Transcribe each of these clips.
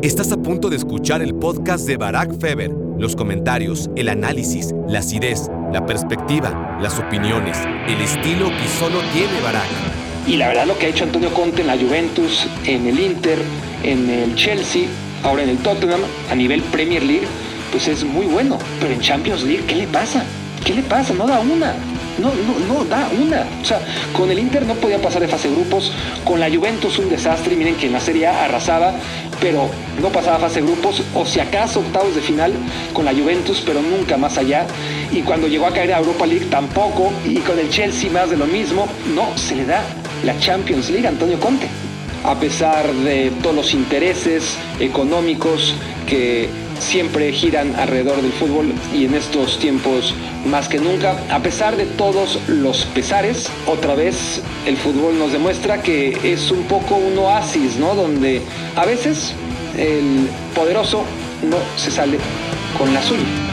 Estás a punto de escuchar el podcast de Barack Feber. Los comentarios, el análisis, la acidez, la perspectiva, las opiniones, el estilo que solo tiene Barack. Y la verdad lo que ha hecho Antonio Conte en la Juventus, en el Inter, en el Chelsea, ahora en el Tottenham, a nivel Premier League, pues es muy bueno. Pero en Champions League, ¿qué le pasa? ¿Qué le pasa? No da una. No, no, no, da una. O sea, con el Inter no podía pasar de fase grupos, con la Juventus un desastre, miren que en la Serie arrasaba, pero no pasaba fase grupos, o si acaso octavos de final con la Juventus, pero nunca más allá. Y cuando llegó a caer a Europa League tampoco, y con el Chelsea más de lo mismo, no se le da la Champions League a Antonio Conte. A pesar de todos los intereses económicos que siempre giran alrededor del fútbol y en estos tiempos más que nunca, a pesar de todos los pesares, otra vez el fútbol nos demuestra que es un poco un oasis, ¿no? Donde a veces el poderoso no se sale con la suya.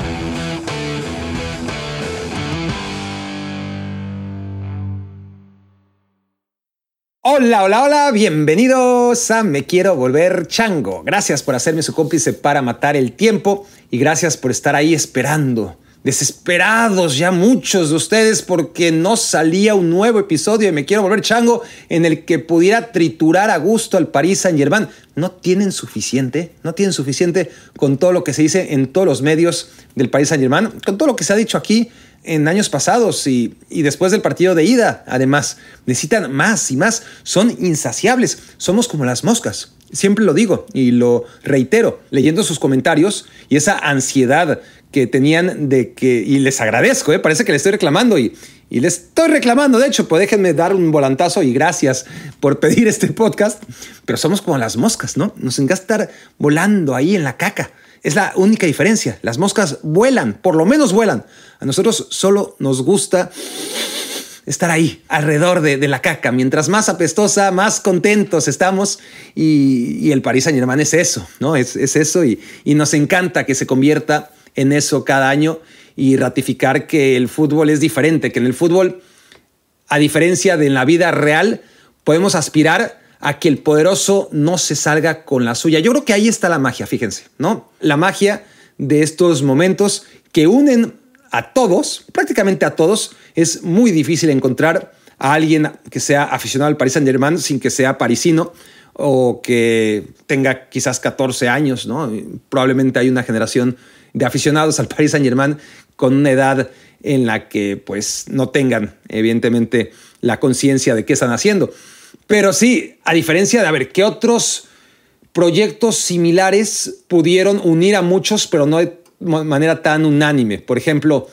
Hola, hola, hola, bienvenidos a Me Quiero Volver Chango. Gracias por hacerme su cómplice para matar el tiempo y gracias por estar ahí esperando. Desesperados ya muchos de ustedes porque no salía un nuevo episodio de Me Quiero Volver Chango en el que pudiera triturar a gusto al Paris Saint Germain. No tienen suficiente, no tienen suficiente con todo lo que se dice en todos los medios del Paris Saint Germain, con todo lo que se ha dicho aquí en años pasados y, después del partido de ida. Además, necesitan más y más. Son insaciables. Somos como las moscas. Siempre lo digo y lo reitero, leyendo sus comentarios y esa ansiedad que tenían de que, y les agradezco, ¿eh? parece que les estoy reclamando y, y les estoy reclamando, de hecho, pues déjenme dar un volantazo y gracias por pedir este podcast, pero somos como las moscas, ¿no? Nos encanta volando ahí en la caca. Es la única diferencia. Las moscas vuelan, por lo menos vuelan. A nosotros solo nos gusta estar ahí, alrededor de, la caca. Mientras más apestosa, más contentos estamos. Y, el Paris Saint Germain es eso, ¿no? Es, eso y, nos encanta que se convierta en eso cada año y ratificar que el fútbol es diferente, que en el fútbol, a diferencia de en la vida real, podemos aspirar a que el poderoso no se salga con la suya. Yo creo que ahí está la magia, fíjense, ¿no? La magia de estos momentos que unen a todos, prácticamente a todos. Es muy difícil encontrar a alguien que sea aficionado al Paris Saint-Germain sin que sea parisino o que tenga quizás 14 años, ¿no? Probablemente hay una generación de aficionados al Paris Saint-Germain con una edad en la que pues no tengan evidentemente la conciencia de qué están haciendo. Pero sí, a diferencia de, a ver, ¿qué otros proyectos similares pudieron unir a muchos, pero no de manera tan unánime? Por ejemplo,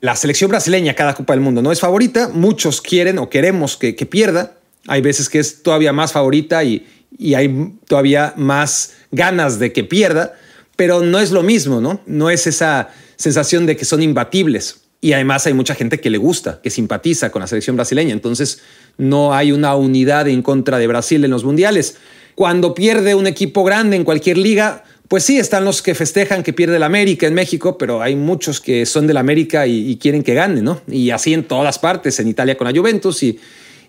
la selección brasileña, cada Copa del Mundo, no es favorita, muchos quieren o queremos que, pierda, hay veces que es todavía más favorita y, y hay todavía más ganas de que pierda, pero no es lo mismo, ¿no? No es esa sensación de que son imbatibles. Y además hay mucha gente que le gusta, que simpatiza con la selección brasileña. Entonces no hay una unidad en contra de Brasil en los mundiales. Cuando pierde un equipo grande en cualquier liga, pues sí, están los que festejan que pierde el América en México, pero hay muchos que son del América y, quieren que gane, ¿no? Y así en todas partes, en Italia con la Juventus y,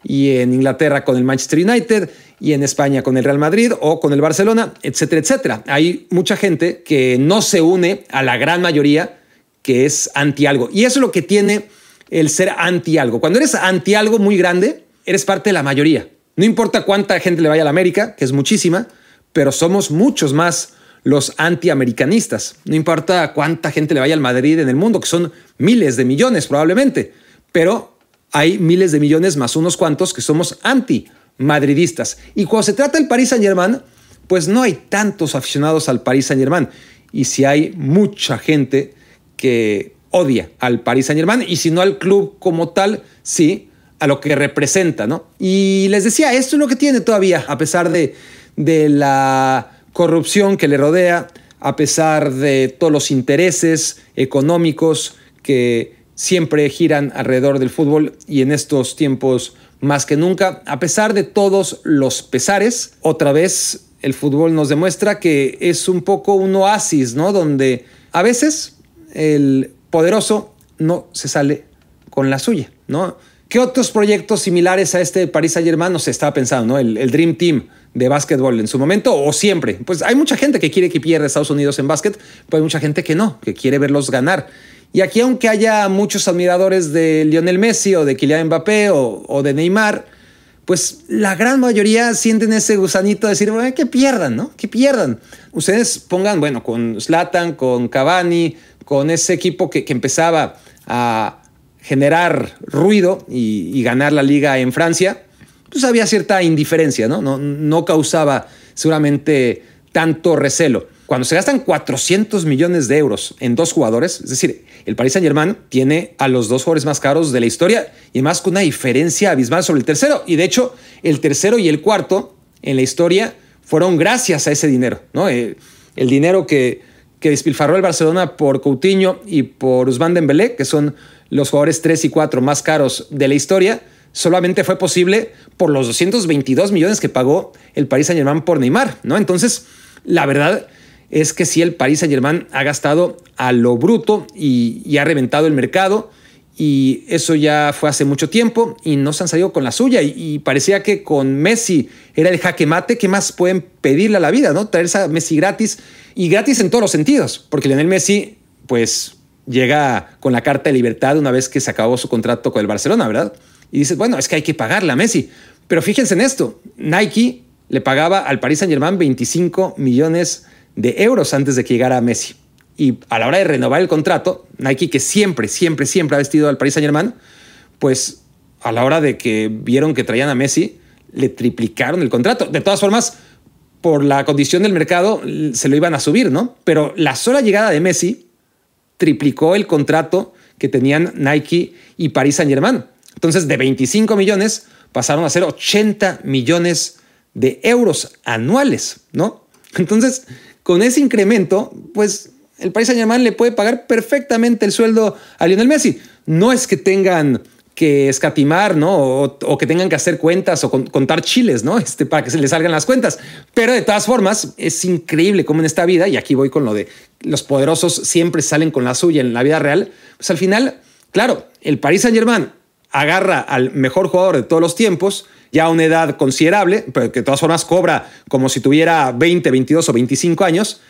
y en Inglaterra con el Manchester United y en España con el Real Madrid o con el Barcelona, etcétera, etcétera. Hay mucha gente que no se une a la gran mayoría que es anti algo. Y eso es lo que tiene el ser anti algo. Cuando eres anti algo muy grande, eres parte de la mayoría. No importa cuánta gente le vaya a la América, que es muchísima, pero somos muchos más los antiamericanistas. No importa cuánta gente le vaya al Madrid en el mundo, que son miles de millones probablemente, pero hay miles de millones más unos cuantos que somos anti-madridistas. Y cuando se trata del Paris Saint-Germain, pues no hay tantos aficionados al Paris Saint-Germain. Y si hay mucha gente que odia al Paris Saint Germain y si no al club como tal, sí, a lo que representa, ¿no? Y les decía, esto es lo que tiene todavía, a pesar de, de la corrupción que le rodea, a pesar de todos los intereses económicos que siempre giran alrededor del fútbol y en estos tiempos más que nunca, a pesar de todos los pesares, otra vez el fútbol nos demuestra que es un poco un oasis, ¿no? Donde a veces el poderoso no se sale con la suya, ¿no? ¿Qué otros proyectos similares a este París Saint Germain se estaba pensando? ¿no? El, Dream Team de básquetbol en su momento o siempre. Pues hay mucha gente que quiere que pierda Estados Unidos en básquet, pero hay mucha gente que no, que quiere verlos ganar. Y aquí, aunque haya muchos admiradores de Lionel Messi o de Kylian Mbappé o, de Neymar, pues la gran mayoría sienten ese gusanito de decir, que pierdan, ¿no? Que pierdan. Ustedes pongan, bueno, con Zlatan, con Cavani, con ese equipo que, empezaba a generar ruido y, ganar la liga en Francia, pues había cierta indiferencia, ¿no? No, causaba seguramente tanto recelo. Cuando se gastan 400 millones de euros en dos jugadores, es decir, el Paris Saint Germain tiene a los dos jugadores más caros de la historia y además con una diferencia abismal sobre el tercero. Y de hecho, el tercero y el cuarto en la historia fueron gracias a ese dinero, ¿no? Eh, el, dinero que, que despilfarró el Barcelona por Coutinho y por Usman Dembélé, que son los jugadores 3 y 4 más caros de la historia, solamente fue posible por los 222 millones que pagó el Paris Saint-Germain por Neymar, ¿no? Entonces, la verdad es que si el Paris Saint-Germain ha gastado a lo bruto y, ha reventado el mercado y eso ya fue hace mucho tiempo y no se han salido con la suya y, parecía que con Messi era el jaque mate, ¿qué más pueden pedirle a la vida? ¿no? Traerse a Messi gratis y gratis en todos los sentidos, porque Lionel Messi pues llega con la carta de libertad una vez que se acabó su contrato con el Barcelona, ¿verdad? Y dices, bueno, es que hay que pagarle a Messi. Pero fíjense en esto, Nike le pagaba al Paris Saint Germain 25 millones de euros antes de que llegara Messi. Y a la hora de renovar el contrato, Nike, que siempre, siempre, siempre ha vestido al Paris Saint Germain, pues a la hora de que vieron que traían a Messi, le triplicaron el contrato. De todas formas, por la condición del mercado, se lo iban a subir, ¿no? Pero la sola llegada de Messi triplicó el contrato que tenían Nike y Paris Saint Germain. Entonces, de 25 millones pasaron a ser 80 millones de euros anuales, ¿no? Entonces, con ese incremento, pues el Paris Saint Germain le puede pagar perfectamente el sueldo a Lionel Messi. No es que tengan que escatimar, ¿no? O, que tengan que hacer cuentas o contar chiles, ¿no? Este, para que se les salgan las cuentas. Pero de todas formas, es increíble cómo en esta vida, y aquí voy con lo de los poderosos siempre salen con la suya en la vida real, pues al final, claro, el Paris Saint Germain agarra al mejor jugador de todos los tiempos, ya a una edad considerable, pero que de todas formas cobra como si tuviera 20, 22 o 25 años,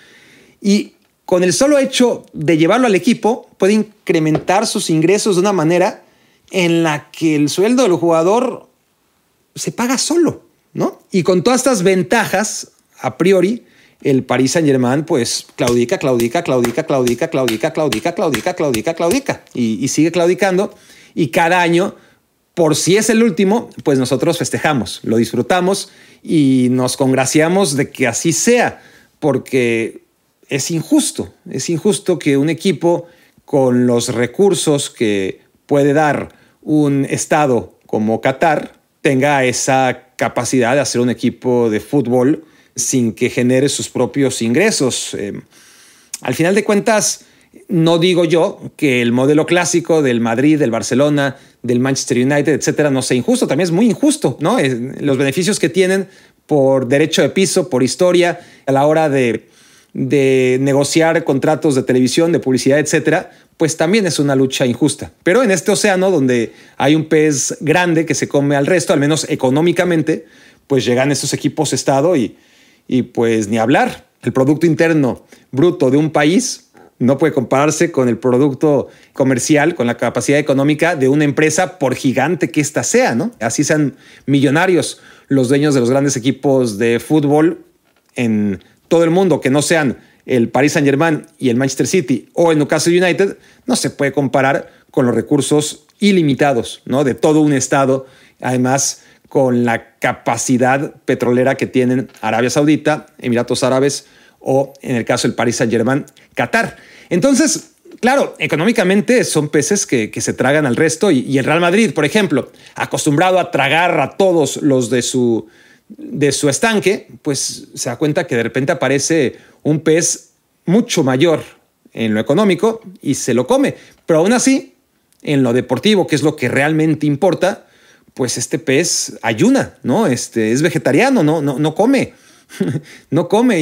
y con el solo hecho de llevarlo al equipo puede incrementar sus ingresos de una manera en la que el sueldo del jugador se paga solo, ¿no? Y con todas estas ventajas, a priori, el Paris Saint Germain, pues claudica, claudica, claudica, claudica, claudica, claudica, claudica, claudica, claudica, y, y sigue claudicando. Y cada año por si es el último, pues nosotros festejamos, lo disfrutamos y nos congraciamos de que así sea, porque es injusto, es injusto que un equipo con los recursos que puede dar un estado como Qatar tenga esa capacidad de hacer un equipo de fútbol sin que genere sus propios ingresos. Eh, al final de cuentas, no digo yo que el modelo clásico del Madrid, del Barcelona, del Manchester United, etcétera, no sea injusto. También es muy injusto, ¿no? Los beneficios que tienen por derecho de piso, por historia, a la hora de, de negociar contratos de televisión, de publicidad, etcétera, pues también es una lucha injusta. Pero en este océano donde hay un pez grande que se come al resto, al menos económicamente, pues llegan estos equipos Estado y, y pues ni hablar. El Producto Interno Bruto de un país no puede compararse con el producto comercial, con la capacidad económica de una empresa, por gigante que ésta sea, ¿no? Así sean millonarios los dueños de los grandes equipos de fútbol en todo el mundo, que no sean el Paris Saint Germain y el Manchester City o el Newcastle United, no se puede comparar con los recursos ilimitados, ¿no? De todo un estado, además con la capacidad petrolera que tienen Arabia Saudita, Emiratos Árabes, o en el caso del Paris Saint-Germain, Qatar. Entonces, claro, económicamente son peces que, se tragan al resto y, el Real Madrid, por ejemplo, acostumbrado a tragar a todos los de su, de su estanque, pues se da cuenta que de repente aparece un pez mucho mayor en lo económico y se lo come. Pero aún así, en lo deportivo, que es lo que realmente importa, pues este pez ayuna, ¿no? Este, es vegetariano, no, no, no come. no come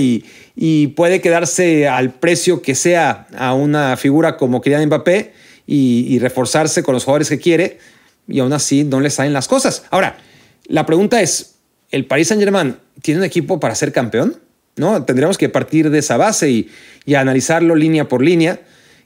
y, puede quedarse al precio que sea a una figura como Kylian Mbappé y, reforzarse con los jugadores que quiere, y aún así no le salen las cosas. Ahora, la pregunta es, ¿el Paris Saint-Germain tiene un equipo para ser campeón? ¿No? Tendríamos que partir de esa base y, analizarlo línea por línea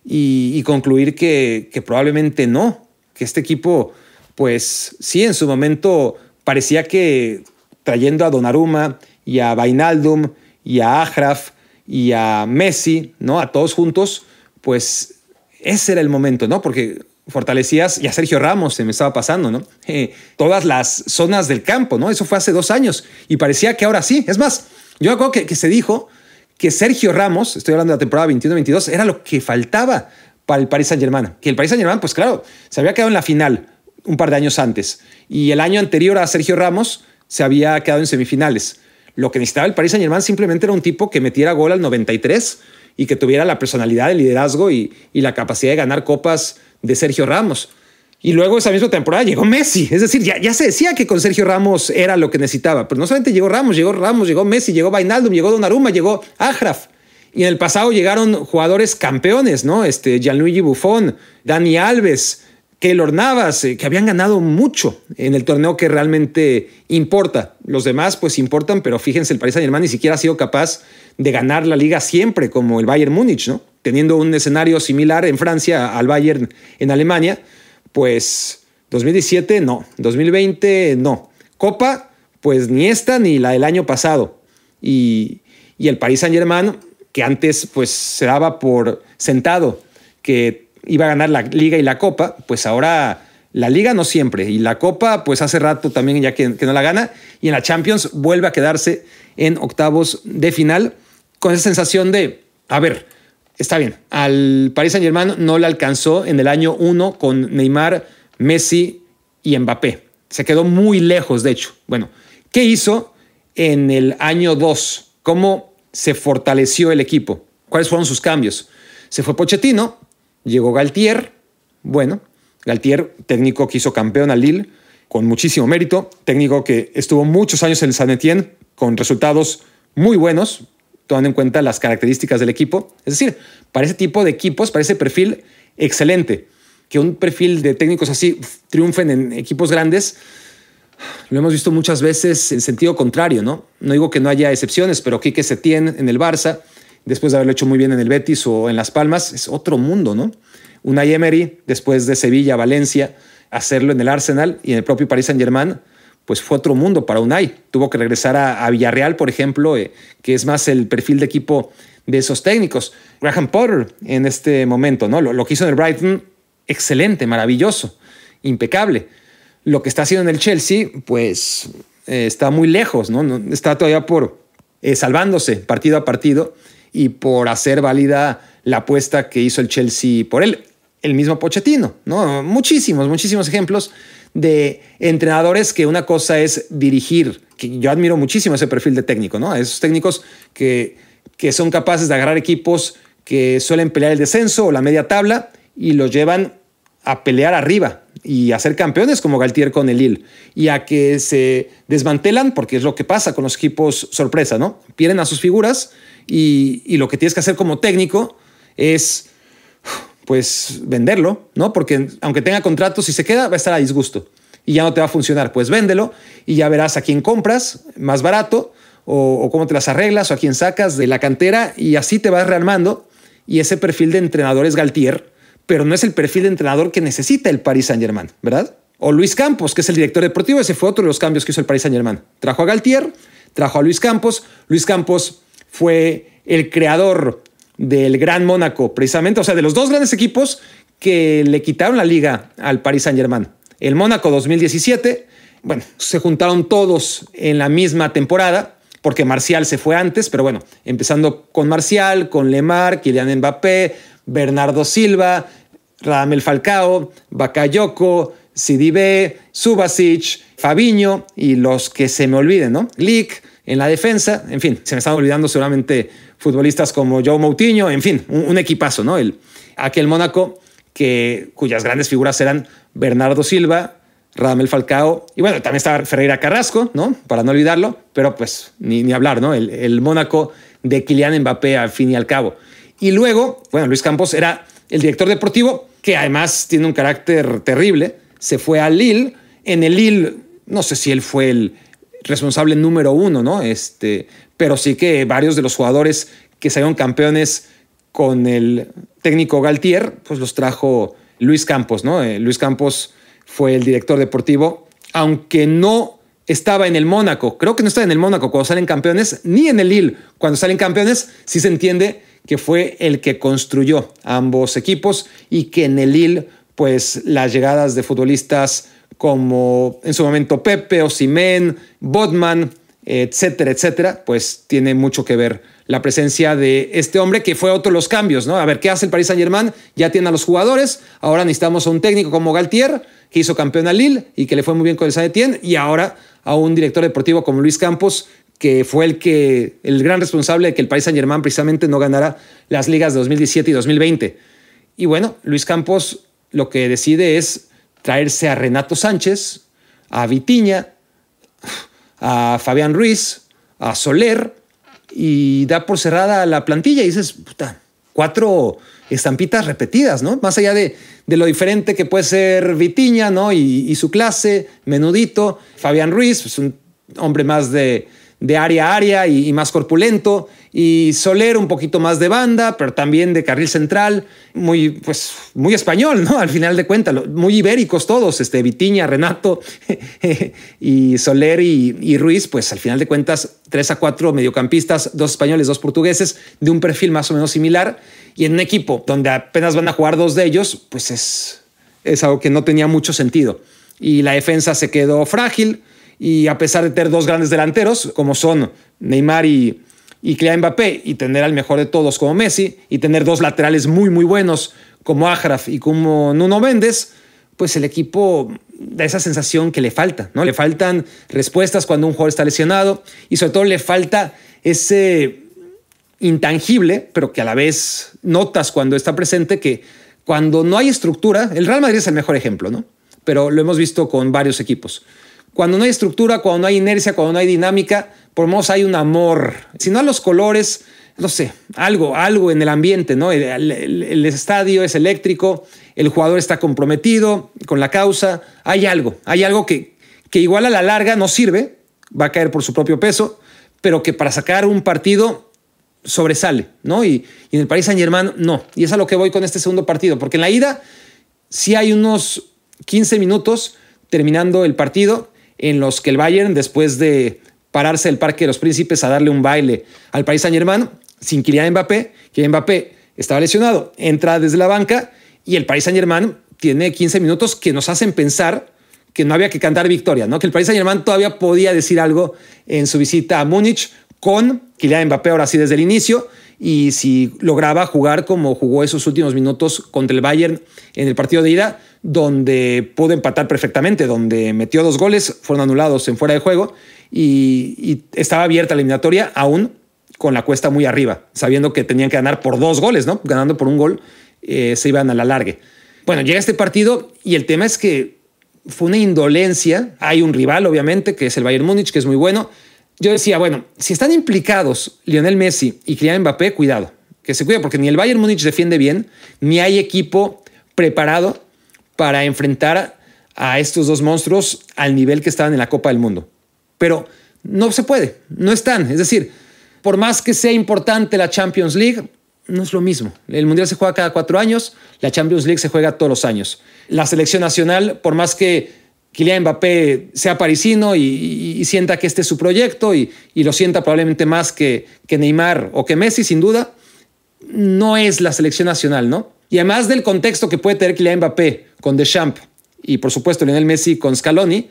y, concluir que, probablemente no, que este equipo, pues sí, en su momento parecía que trayendo a Donnarumma y a Vainaldum y a Ajraf y a Messi, ¿no? A todos juntos, pues ese era el momento, ¿no? Porque fortalecías, y a Sergio Ramos se me estaba pasando, ¿no? Eh, todas las zonas del campo, ¿no? Eso fue hace dos años y parecía que ahora sí. Es más, yo acuerdo que, se dijo que Sergio Ramos, estoy hablando de la temporada 21-22, era lo que faltaba para el Paris Saint-Germain. Que el Paris Saint-Germain, pues claro, se había quedado en la final un par de años antes. Y el año anterior a Sergio Ramos se había quedado en semifinales. Lo que necesitaba el Paris Saint-Germain simplemente era un tipo que metiera gol al 93 y que tuviera la personalidad, el liderazgo y la capacidad de ganar copas de Sergio Ramos. Y luego esa misma temporada llegó Messi. Es decir, ya, ya se decía que con Sergio Ramos era lo que necesitaba. Pero no solamente llegó Ramos, llegó Ramos, llegó Messi, llegó Vainaldum, llegó Donnarumma, llegó Ajraf. Y en el pasado llegaron jugadores campeones, ¿no? Este, Gianluigi Buffon, Dani Alves, Keylor Navas, eh, que habían ganado mucho en el torneo que realmente importa. Los demás, pues importan, pero fíjense, el Paris Saint-Germain ni siquiera ha sido capaz de ganar la liga siempre, como el Bayern Múnich, ¿no? Teniendo un escenario similar en Francia al Bayern en Alemania, pues 2017 no, 2020 no. Copa, pues ni esta ni la del año pasado. Y, y el Paris Saint-Germain, que antes pues se daba por sentado que iba a ganar la liga y la copa, pues ahora la liga no siempre y la copa pues hace rato también ya que, que no la gana y en la Champions vuelve a quedarse en octavos de final con esa sensación de, a ver, está bien, al Paris Saint Germain no le alcanzó en el año 1 con Neymar, Messi y Mbappé. Se quedó muy lejos, de hecho. Bueno, ¿qué hizo en el año 2? ¿Cómo se fortaleció el equipo? ¿Cuáles fueron sus cambios? Se fue Pochettino, llegó Galtier, bueno, Galtier, técnico que hizo campeón a Lille, con muchísimo mérito, técnico que estuvo muchos años en el San Etienne, con resultados muy buenos, tomando en cuenta las características del equipo. Es decir, para ese tipo de equipos, para ese perfil excelente, que un perfil de técnicos así triunfen en equipos grandes, lo hemos visto muchas veces en sentido contrario, ¿no? No digo que no haya excepciones, pero Quique Setién en el Barça, después de haberlo hecho muy bien en el Betis o en Las Palmas, es otro mundo, ¿no? Unai Emery, después de Sevilla, Valencia, hacerlo en el Arsenal y en el propio Paris Saint-Germain, pues fue otro mundo para Unai. Tuvo que regresar a, Villarreal, por ejemplo, eh, que es más el perfil de equipo de esos técnicos. Graham Potter en este momento, ¿no? Lo, lo que hizo en el Brighton, excelente, maravilloso, impecable. Lo que está haciendo en el Chelsea, pues eh, está muy lejos, ¿no? Está todavía por eh, salvándose partido a partido y por hacer válida la apuesta que hizo el Chelsea por él. El mismo Pochettino, ¿no? Muchísimos, muchísimos ejemplos de entrenadores que una cosa es dirigir, que yo admiro muchísimo ese perfil de técnico, ¿no? Esos técnicos que, que son capaces de agarrar equipos que suelen pelear el descenso o la media tabla y los llevan a pelear arriba y a ser campeones como Galtier con el Lille y a que se desmantelan porque es lo que pasa con los equipos sorpresa, ¿no? Pierden a sus figuras y, lo que tienes que hacer como técnico es pues venderlo, ¿no? Porque aunque tenga contrato, si se queda, va a estar a disgusto y ya no te va a funcionar. Pues véndelo y ya verás a quién compras más barato o, cómo te las arreglas o a quién sacas de la cantera y así te vas rearmando. Y ese perfil de entrenador es Galtier, pero no es el perfil de entrenador que necesita el Paris Saint-Germain, ¿verdad? O Luis Campos, que es el director deportivo, ese fue otro de los cambios que hizo el Paris Saint-Germain. Trajo a Galtier, trajo a Luis Campos. Luis Campos fue el creador del Gran Mónaco, precisamente, o sea, de los dos grandes equipos que le quitaron la liga al Paris Saint-Germain. El Mónaco 2017, bueno, se juntaron todos en la misma temporada, porque Marcial se fue antes, pero bueno, empezando con Marcial, con Lemar, Kylian Mbappé, Bernardo Silva, Radamel Falcao, Bakayoko, Sidibe, Subasic, Fabiño y los que se me olviden, ¿no? Lick en la defensa, en fin, se me están olvidando seguramente futbolistas como Joe Moutinho, en fin, un, equipazo, ¿no? El, aquel Mónaco que, cuyas grandes figuras eran Bernardo Silva, Radamel Falcao y bueno, también estaba Ferreira Carrasco, ¿no? Para no olvidarlo, pero pues ni, ni hablar, ¿no? El, el Mónaco de Kylian Mbappé al fin y al cabo. Y luego, bueno, Luis Campos era el director deportivo, que además tiene un carácter terrible, se fue al Lille. En el Lille, no sé si él fue el responsable número uno, ¿no? Este, pero sí que varios de los jugadores que salieron campeones con el técnico Galtier, pues los trajo Luis Campos, ¿no? Eh, Luis Campos fue el director deportivo, aunque no estaba en el Mónaco, creo que no estaba en el Mónaco cuando salen campeones, ni en el Lille cuando salen campeones, sí se entiende que fue el que construyó ambos equipos y que en el Lille, pues las llegadas de futbolistas como en su momento Pepe, Osimén, Bodman, etcétera, etcétera, pues tiene mucho que ver la presencia de este hombre que fue otro de los cambios, ¿no? A ver, ¿qué hace el Paris Saint Germain? Ya tiene a los jugadores, ahora necesitamos a un técnico como Galtier, que hizo campeón a Lille y que le fue muy bien con el Saint Etienne, y ahora a un director deportivo como Luis Campos, que fue el que el gran responsable de que el Paris Saint Germain precisamente no ganara las ligas de 2017 y 2020. Y bueno, Luis Campos lo que decide es traerse a Renato Sánchez, a Vitiña, a Fabián Ruiz, a Soler y da por cerrada la plantilla y dices, puta, cuatro estampitas repetidas, ¿no? Más allá de, de lo diferente que puede ser Vitiña, ¿no? Y, su clase, menudito, Fabián Ruiz, pues un hombre más de, de área a área y, y, más corpulento, y Soler un poquito más de banda, pero también de carril central, muy, pues, muy español, ¿no? Al final de cuentas, muy ibéricos todos, este, Vitiña, Renato y Soler y, y, Ruiz, pues al final de cuentas, tres a cuatro mediocampistas, dos españoles, dos portugueses, de un perfil más o menos similar, y en un equipo donde apenas van a jugar dos de ellos, pues es, es algo que no tenía mucho sentido. Y la defensa se quedó frágil, y a pesar de tener dos grandes delanteros, como son Neymar y, y Kylian Mbappé, y tener al mejor de todos como Messi, y tener dos laterales muy, muy buenos como Ajraf y como Nuno Méndez, pues el equipo da esa sensación que le falta, ¿no? Le faltan respuestas cuando un jugador está lesionado y sobre todo le falta ese intangible, pero que a la vez notas cuando está presente que cuando no hay estructura, el Real Madrid es el mejor ejemplo, ¿no? Pero lo hemos visto con varios equipos. Cuando no hay estructura, cuando no hay inercia, cuando no hay dinámica, por lo menos hay un amor. Si no a los colores, no sé, algo, algo en el ambiente, ¿no? El, estadio es eléctrico, el jugador está comprometido con la causa, hay algo, hay algo que, que igual a la larga no sirve, va a caer por su propio peso, pero que para sacar un partido sobresale, ¿no? Y, y en el Paris Saint Germain no. Y es a lo que voy con este segundo partido, porque en la ida sí hay unos 15 minutos terminando el partido en los que el Bayern, después de pararse el Parque de los Príncipes a darle un baile al Paris Saint Germain, sin Kylian Mbappé, Kylian Mbappé estaba lesionado, entra desde la banca y el Paris Saint Germain tiene 15 minutos que nos hacen pensar que no había que cantar victoria, ¿no? que el Paris Saint Germain todavía podía decir algo en su visita a Múnich con Kylian Mbappé ahora sí desde el inicio y si lograba jugar como jugó esos últimos minutos contra el Bayern en el partido de ida, donde pudo empatar perfectamente, donde metió dos goles, fueron anulados en fuera de juego y, estaba abierta la eliminatoria aún con la cuesta muy arriba, sabiendo que tenían que ganar por dos goles, ¿no? Ganando por un gol, eh, se iban a la largue. Bueno, llega este partido y el tema es que fue una indolencia. Hay un rival, obviamente, que es el Bayern Múnich, que es muy bueno. Yo decía, bueno, si están implicados Lionel Messi y Kylian Mbappé, cuidado, que se cuida, porque ni el Bayern Múnich defiende bien, ni hay equipo preparado para enfrentar a estos dos monstruos al nivel que estaban en la Copa del Mundo. Pero no se puede, no están. Es decir, por más que sea importante la Champions League, no es lo mismo. El Mundial se juega cada cuatro años, la Champions League se juega todos los años. La selección nacional, por más que Kylian Mbappé sea parisino y, sienta que este es su proyecto y, y lo sienta probablemente más que, que, Neymar o que Messi, sin duda, no es la selección nacional, ¿no? Y además del contexto que puede tener Kylian Mbappé con Deschamps y por supuesto Lionel Messi con Scaloni,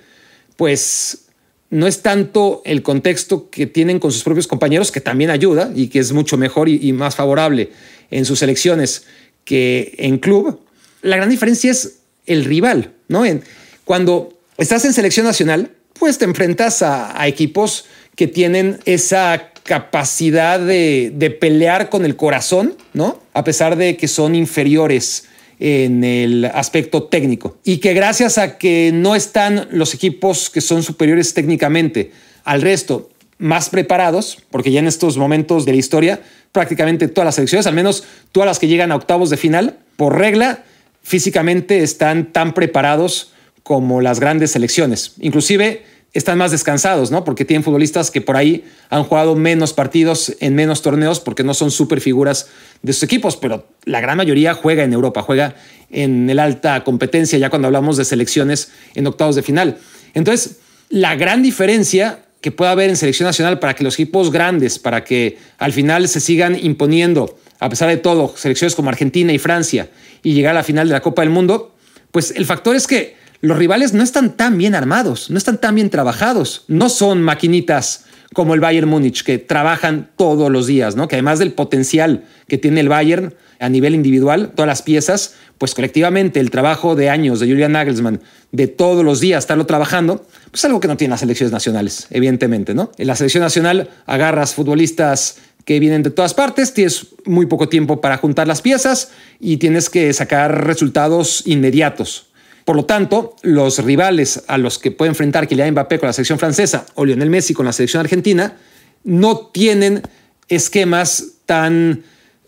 pues no es tanto el contexto que tienen con sus propios compañeros, que también ayuda y que es mucho mejor y, más favorable en sus elecciones que en club. La gran diferencia es el rival, ¿no? En, cuando estás en selección nacional, pues te enfrentas a equipos que tienen esa capacidad de, de, pelear con el corazón, ¿no? A pesar de que son inferiores en el aspecto técnico. Y que gracias a que no están los equipos que son superiores técnicamente al resto más preparados, porque ya en estos momentos de la historia, prácticamente todas las selecciones, al menos todas las que llegan a octavos de final, por regla, físicamente están tan preparados como las grandes selecciones. Inclusive están más descansados, ¿no? Porque tienen futbolistas que por ahí han jugado menos partidos en menos torneos porque no son super figuras de sus equipos, pero la gran mayoría juega en Europa, juega en el alta competencia, ya cuando hablamos de selecciones en octavos de final. Entonces, la gran diferencia que puede haber en selección nacional para que los equipos grandes, para que al final se sigan imponiendo, a pesar de todo, selecciones como Argentina y Francia, y llegar a la final de la Copa del Mundo, pues el factor es que los rivales no están tan bien armados, no están tan bien trabajados, no son maquinitas como el Bayern Múnich que trabajan todos los días, ¿no? Que además del potencial que tiene el Bayern a nivel individual, todas las piezas, pues colectivamente el trabajo de años de Julian Nagelsmann, de todos los días estarlo trabajando, pues algo que no tienen las selecciones nacionales, evidentemente, ¿no? En la selección nacional agarras futbolistas que vienen de todas partes, tienes muy poco tiempo para juntar las piezas y tienes que sacar resultados inmediatos. Por lo tanto, los rivales a los que puede enfrentar Kylian Mbappé con la selección francesa o Lionel Messi con la selección argentina no tienen esquemas tan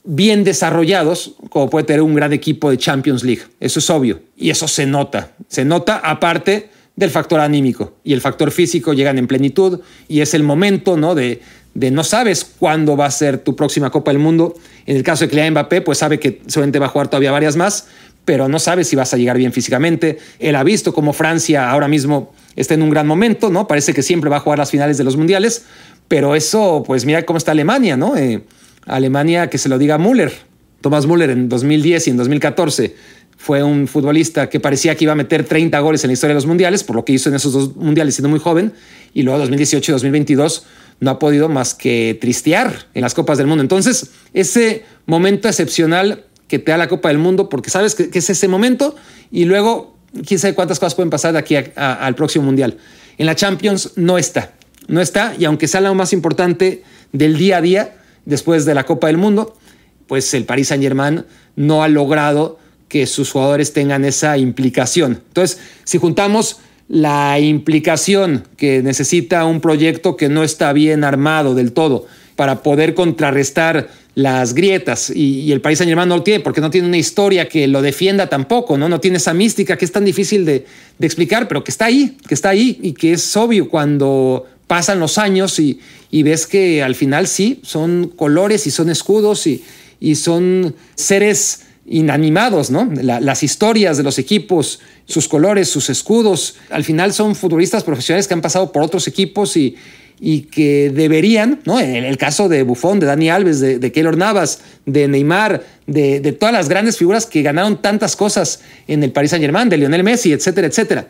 bien desarrollados como puede tener un gran equipo de Champions League. Eso es obvio y eso se nota. Se nota aparte del factor anímico y el factor físico llegan en plenitud y es el momento ¿no? de, de no sabes cuándo va a ser tu próxima Copa del Mundo. En el caso de Kylian Mbappé, pues sabe que seguramente va a jugar todavía varias más, pero no sabe si vas a llegar bien físicamente. Él ha visto cómo Francia ahora mismo está en un gran momento, ¿no? Parece que siempre va a jugar las finales de los mundiales, pero eso, pues mira cómo está Alemania, ¿no? Eh, Alemania, que se lo diga Müller. Tomás Müller en 2010 y en 2014 fue un futbolista que parecía que iba a meter 30 goles en la historia de los mundiales, por lo que hizo en esos dos mundiales siendo muy joven, y luego 2018 y 2022 no ha podido más que tristear en las Copas del Mundo. Entonces, ese momento excepcional que te da la Copa del Mundo porque sabes que, es ese momento y luego quién sabe cuántas cosas pueden pasar de aquí al próximo Mundial. En la Champions no está, no está y aunque sea lo más importante del día a día después de la Copa del Mundo, pues el Paris Saint Germain no ha logrado que sus jugadores tengan esa implicación. Entonces, si juntamos la implicación que necesita un proyecto que no está bien armado del todo para poder contrarrestar las grietas y, el país Saint no lo tiene porque no tiene una historia que lo defienda tampoco, ¿no? No tiene esa mística que es tan difícil de, explicar, pero que está ahí, que está ahí y que es obvio cuando pasan los años y, ves que al final sí, son colores y son escudos y, son seres inanimados, ¿no? las historias de los equipos, sus colores, sus escudos, al final son futbolistas profesionales que han pasado por otros equipos y, y que deberían, ¿no? En el caso de Buffon, de Dani Alves, de, de Keylor Navas, de Neymar, de, todas las grandes figuras que ganaron tantas cosas en el Paris Saint Germain, de Lionel Messi, etcétera, etcétera.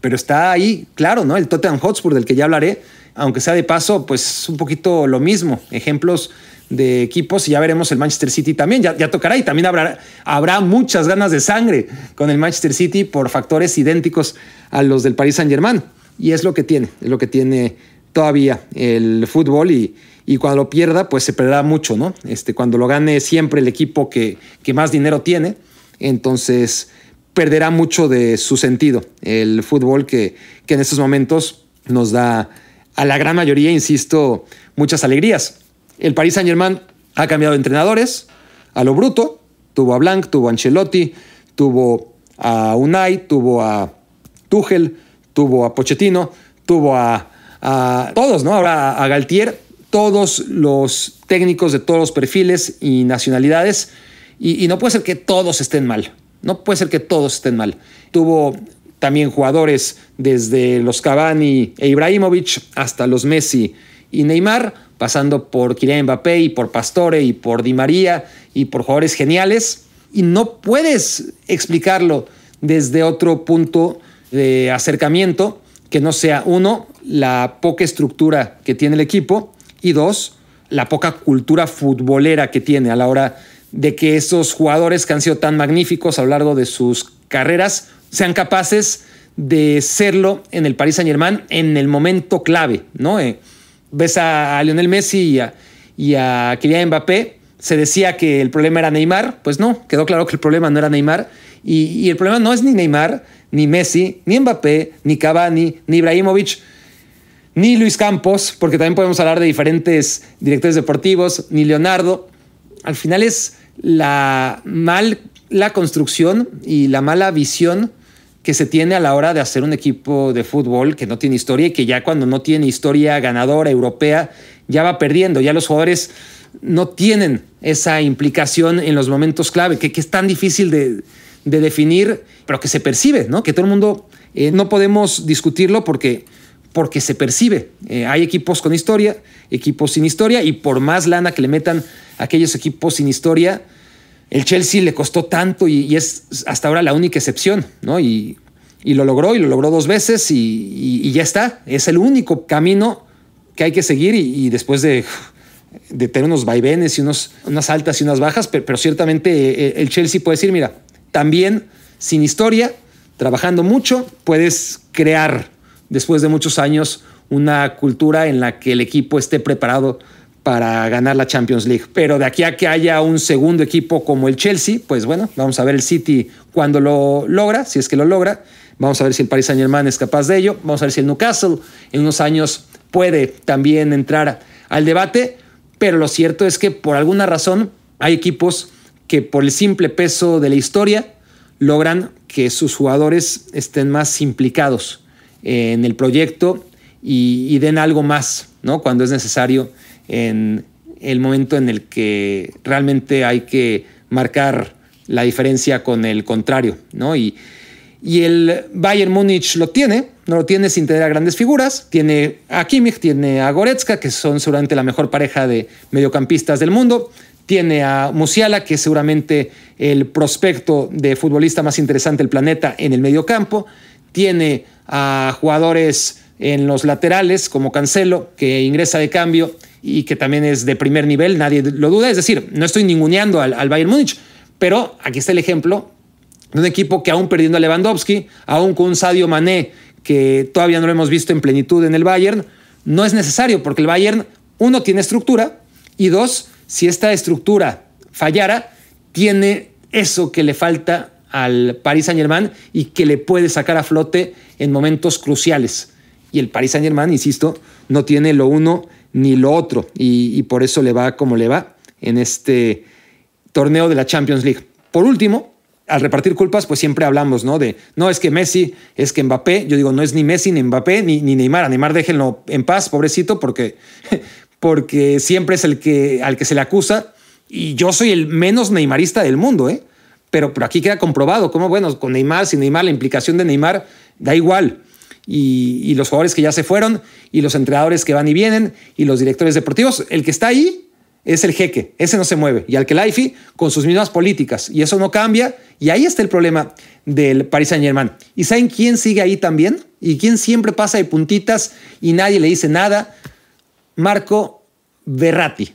Pero está ahí, claro, ¿no? El Tottenham Hotspur, del que ya hablaré, aunque sea de paso, pues un poquito lo mismo. Ejemplos de equipos y ya veremos el Manchester City también, ya, ya tocará y también habrá, habrá muchas ganas de sangre con el Manchester City por factores idénticos a los del Paris Saint Germain. Y es lo que tiene, es lo que tiene todavía el fútbol y, cuando lo pierda, pues se perderá mucho, ¿no? Este, cuando lo gane siempre el equipo que, que más dinero tiene, entonces perderá mucho de su sentido el fútbol que, que en estos momentos nos da a la gran mayoría, insisto, muchas alegrías. El Paris Saint Germain ha cambiado de entrenadores a lo bruto, tuvo a Blanc, tuvo a Ancelotti, tuvo a Unai, tuvo a Tuchel, tuvo a Pochettino, tuvo a a todos, ¿no? Ahora a Galtier, todos los técnicos de todos los perfiles y nacionalidades, y, no puede ser que todos estén mal, no puede ser que todos estén mal. Tuvo también jugadores desde los Cavani e Ibrahimovic hasta los Messi y Neymar, pasando por Kylian Mbappé y por Pastore y por Di María y por jugadores geniales, y no puedes explicarlo desde otro punto de acercamiento que no sea uno, la poca estructura que tiene el equipo y dos, la poca cultura futbolera que tiene a la hora de que esos jugadores que han sido tan magníficos a lo largo de sus carreras sean capaces de serlo en el Paris Saint Germain en el momento clave, ¿no? Eh, ves a, Lionel Messi y a, y a Kylian Mbappé, se decía que el problema era Neymar, pues no, quedó claro que el problema no era Neymar y, y el problema no es ni Neymar, ni Messi, ni Mbappé, ni Cavani, ni Ibrahimovic, ni Luis Campos, porque también podemos hablar de diferentes directores deportivos, ni Leonardo. Al final es la mal la construcción y la mala visión que se tiene a la hora de hacer un equipo de fútbol que no tiene historia y que ya cuando no tiene historia ganadora europea ya va perdiendo, ya los jugadores no tienen esa implicación en los momentos clave, que, es tan difícil de, definir, pero que se percibe, ¿no? Que todo el mundo, eh, no podemos discutirlo porque, porque se percibe. Eh, hay equipos con historia, equipos sin historia, y por más lana que le metan a aquellos equipos sin historia, el Chelsea le costó tanto y, es hasta ahora la única excepción, ¿no? Y, lo logró y lo logró dos veces y, ya está. Es el único camino que hay que seguir y, después de, de, tener unos vaivenes y unos, unas altas y unas bajas, pero, ciertamente eh, el Chelsea puede decir, mira, también sin historia, trabajando mucho, puedes crear después de muchos años una cultura en la que el equipo esté preparado para ganar la Champions League. Pero de aquí a que haya un segundo equipo como el Chelsea, pues bueno, vamos a ver el City cuando lo logra, si es que lo logra. Vamos a ver si el Paris Saint Germain es capaz de ello. Vamos a ver si el Newcastle en unos años puede también entrar al debate. Pero lo cierto es que por alguna razón hay equipos que por el simple peso de la historia logran que sus jugadores estén más implicados en el proyecto y, den algo más, ¿no? Cuando es necesario en el momento en el que realmente hay que marcar la diferencia con el contrario, ¿no? Y, y el Bayern Múnich lo tiene, no lo tiene sin tener a grandes figuras. Tiene a Kimmich, tiene a Goretzka, que son seguramente la mejor pareja de mediocampistas del mundo. Tiene a Musiala, que es seguramente el prospecto de futbolista más interesante del planeta en el mediocampo. Tiene a jugadores en los laterales, como Cancelo, que ingresa de cambio y que también es de primer nivel, nadie lo duda. Es decir, no estoy ninguneando al, Bayern Múnich, pero aquí está el ejemplo de un equipo que aún perdiendo a Lewandowski, aún con un Sadio Mané que todavía no lo hemos visto en plenitud en el Bayern, no es necesario porque el Bayern, uno, tiene estructura y dos, si esta estructura fallara, tiene eso que le falta al Paris Saint Germain y que le puede sacar a flote en momentos cruciales. Y el Paris Saint Germain, insisto, no tiene lo uno ni lo otro. Y, por eso le va como le va en este torneo de la Champions League. Por último, al repartir culpas, pues siempre hablamos, ¿no? De, no, es que Messi, es que Mbappé, yo digo, no es ni Messi, ni Mbappé, ni, ni Neymar. A Neymar déjenlo en paz, pobrecito, porque, porque siempre es el que, al que se le acusa. Y yo soy el menos neymarista del mundo, ¿eh? Pero, pero aquí queda comprobado cómo, bueno, con Neymar, sin Neymar, la implicación de Neymar da igual y, los jugadores que ya se fueron y los entrenadores que van y vienen y los directores deportivos. El que está ahí es el jeque, ese no se mueve. Y al que Laifi con sus mismas políticas y eso no cambia. Y ahí está el problema del Paris Saint Germain. ¿Y saben quién sigue ahí también? ¿Y quién siempre pasa de puntitas y nadie le dice nada? Marco Verratti.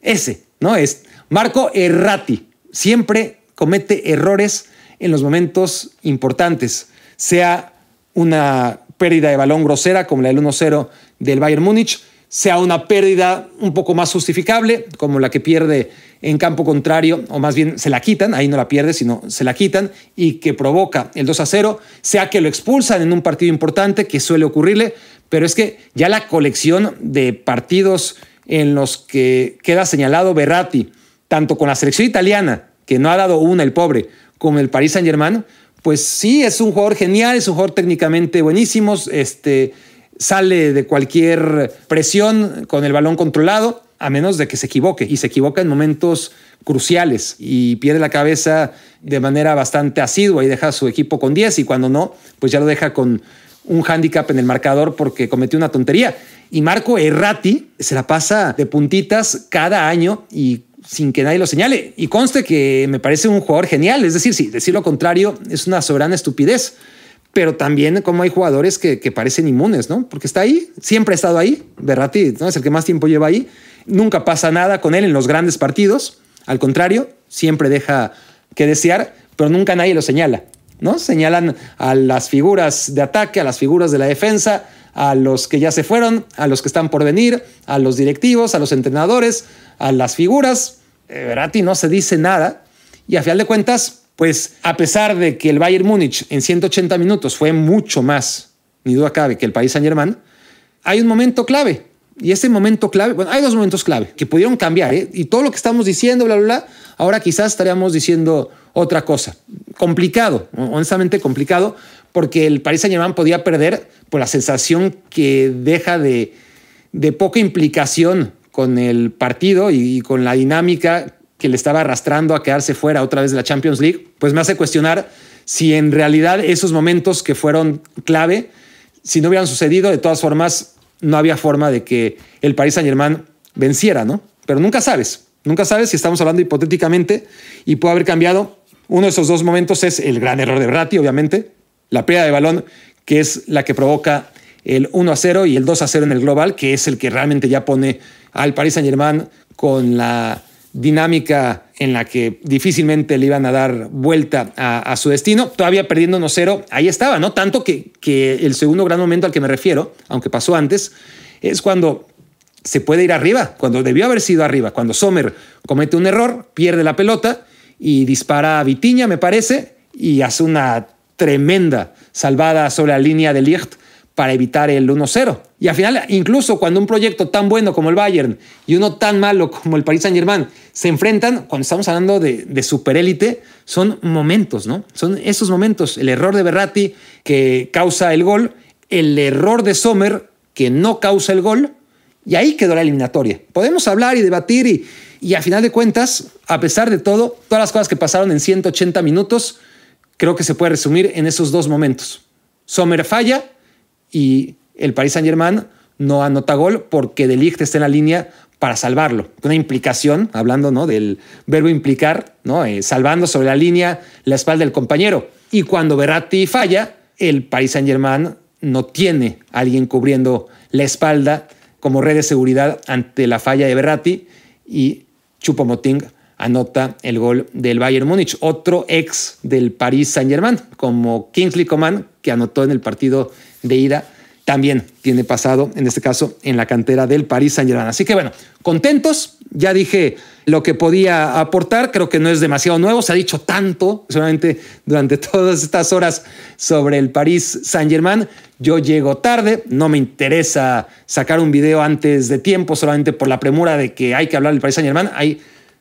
Ese, ¿no? Es Marco Erratti. Siempre comete errores en los momentos importantes, sea una pérdida de balón grosera como la del 1-0 del Bayern Múnich, sea una pérdida un poco más justificable, como la que pierde en campo contrario, o más bien se la quitan, ahí no la pierde, sino se la quitan, y que provoca el 2 0, sea que lo expulsan en un partido importante, que suele ocurrirle, pero es que ya la colección de partidos en los que queda señalado Berratti, tanto con la selección italiana, que no ha dado una el pobre, como el Paris Saint Germain, pues sí, es un jugador genial, es un jugador técnicamente buenísimo, este, sale de cualquier presión con el balón controlado, a menos de que se equivoque, y se equivoca en momentos cruciales y pierde la cabeza de manera bastante asidua y deja a su equipo con 10 y cuando no, pues ya lo deja con un hándicap en el marcador porque cometió una tontería. Y Marco Errati se la pasa de puntitas cada año y sin que nadie lo señale. Y conste que me parece un jugador genial. Es decir, si decir lo contrario es una soberana estupidez. Pero también como hay jugadores que, parecen inmunes, ¿no? Porque está ahí, siempre ha estado ahí. Berratti ¿no? es el que más tiempo lleva ahí. Nunca pasa nada con él en los grandes partidos. Al contrario, siempre deja que desear, pero nunca nadie lo señala. ¿no? Señalan a las figuras de ataque, a las figuras de la defensa, a los que ya se fueron, a los que están por venir, a los directivos, a los entrenadores, a las figuras. Verati no se dice nada. Y a final de cuentas, pues a pesar de que el Bayern Múnich en 180 minutos fue mucho más, ni duda cabe, que el País Saint Germain, hay un momento clave. Y ese momento clave, bueno, hay dos momentos clave que pudieron cambiar. ¿eh? Y todo lo que estamos diciendo, bla, bla, bla, ahora quizás estaríamos diciendo otra cosa. Complicado, honestamente complicado, porque el Paris Saint-Germain podía perder por la sensación que deja de, de poca implicación con el partido y, con la dinámica que le estaba arrastrando a quedarse fuera otra vez de la Champions League, pues me hace cuestionar si en realidad esos momentos que fueron clave, si no hubieran sucedido, de todas formas, no había forma de que el Paris Saint-Germain venciera, ¿no? Pero nunca sabes, nunca sabes si estamos hablando hipotéticamente y puede haber cambiado. Uno de esos dos momentos es el gran error de Ratti, obviamente, la pérdida de balón, que es la que provoca el 1 a 0 y el 2 a 0 en el global, que es el que realmente ya pone al Paris Saint-Germain con la dinámica en la que difícilmente le iban a dar vuelta a, su destino, todavía perdiendo 1-0, ahí estaba, ¿no? Tanto que, que el segundo gran momento al que me refiero, aunque pasó antes, es cuando se puede ir arriba, cuando debió haber sido arriba, cuando Sommer comete un error, pierde la pelota y dispara a Vitiña, me parece, y hace una tremenda salvada sobre la línea de Licht para evitar el 1-0. Y al final, incluso cuando un proyecto tan bueno como el Bayern y uno tan malo como el Paris Saint-Germain se enfrentan, cuando estamos hablando de, de superélite, son momentos, ¿no? Son esos momentos. El error de Berratti que causa el gol, el error de Sommer que no causa el gol, y ahí quedó la eliminatoria. Podemos hablar y debatir y, y a final de cuentas, a pesar de todo, todas las cosas que pasaron en 180 minutos, creo que se puede resumir en esos dos momentos. Sommer falla y el Paris Saint-Germain no anota gol porque De Ligt está en la línea para salvarlo. Una implicación, hablando ¿no? del verbo implicar, ¿no? Eh, salvando sobre la línea la espalda del compañero. Y cuando Berratti falla, el Paris Saint-Germain no tiene a alguien cubriendo la espalda como red de seguridad ante la falla de Berratti y Chupomoting anota el gol del Bayern Múnich, otro ex del Paris Saint-Germain, como Kingsley Coman, que anotó en el partido de ida, también tiene pasado, en este caso, en la cantera del Paris Saint-Germain. Así que bueno, contentos, ya dije lo que podía aportar, creo que no es demasiado nuevo, se ha dicho tanto, solamente durante todas estas horas sobre el Paris Saint-Germain. Yo llego tarde, no me interesa sacar un video antes de tiempo, solamente por la premura de que hay que hablar del Paris Saint-Germain.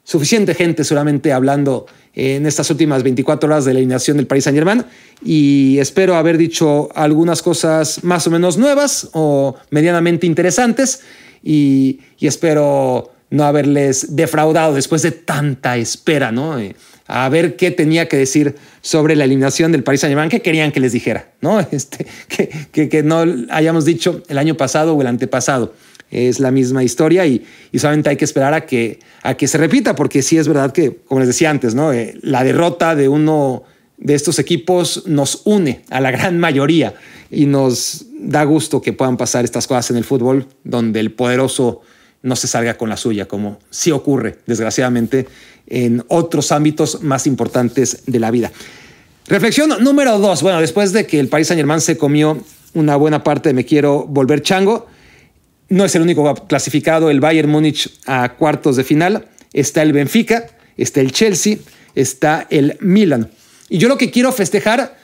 Suficiente gente solamente hablando en estas últimas 24 horas de la eliminación del Paris Saint Germain y espero haber dicho algunas cosas más o menos nuevas o medianamente interesantes y, espero no haberles defraudado después de tanta espera, ¿no? Eh, a ver qué tenía que decir sobre la eliminación del Paris Saint Germain, qué querían que les dijera, ¿no? Este, que, que no hayamos dicho el año pasado o el antepasado es la misma historia y, solamente hay que esperar a que, a que se repita, porque sí es verdad que, como les decía antes, ¿no? Eh, la derrota de uno de estos equipos nos une a la gran mayoría y nos da gusto que puedan pasar estas cosas en el fútbol, donde el poderoso no se salga con la suya, como sí ocurre, desgraciadamente, en otros ámbitos más importantes de la vida. Reflexión número dos. Bueno, después de que el Paris Saint Germain se comió una buena parte de Me Quiero Volver Chango, no es el único clasificado el Bayern Múnich a cuartos de final. Está el Benfica, está el Chelsea, está el Milan. Y yo lo que quiero festejar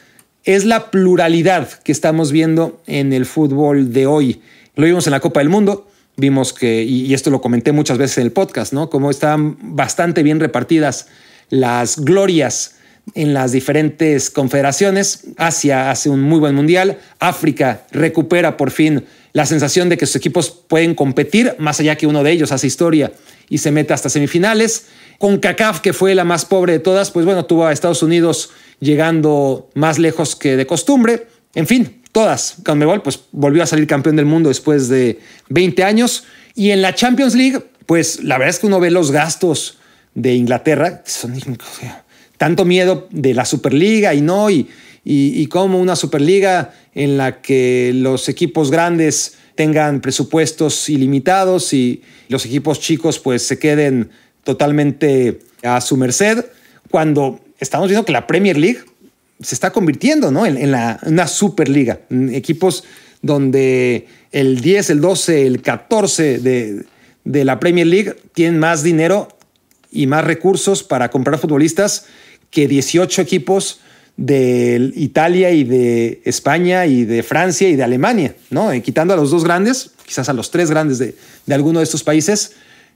es la pluralidad que estamos viendo en el fútbol de hoy. Lo vimos en la Copa del Mundo, vimos que, y esto lo comenté muchas veces en el podcast, ¿no? Cómo están bastante bien repartidas las glorias en las diferentes confederaciones. Asia hace un muy buen mundial. África recupera por fin la sensación de que sus equipos pueden competir, más allá que uno de ellos hace historia y se mete hasta semifinales. Con CACAF, que fue la más pobre de todas, pues bueno, tuvo a Estados Unidos llegando más lejos que de costumbre. En fin, todas. Conmebol pues volvió a salir campeón del mundo después de 20 años. Y en la Champions League, pues la verdad es que uno ve los gastos de Inglaterra, son tanto miedo de la Superliga y no, y, y, como una Superliga en la que los equipos grandes tengan presupuestos ilimitados y los equipos chicos pues se queden totalmente a su merced, cuando estamos viendo que la Premier League se está convirtiendo ¿no? en, la, una Superliga, equipos donde el 10, el 12, el 14 de, de la Premier League tienen más dinero y más recursos para comprar futbolistas que 18 equipos de Italia y de España y de Francia y de Alemania, ¿no? Eh, quitando a los dos grandes, quizás a los tres grandes de, de alguno de estos países,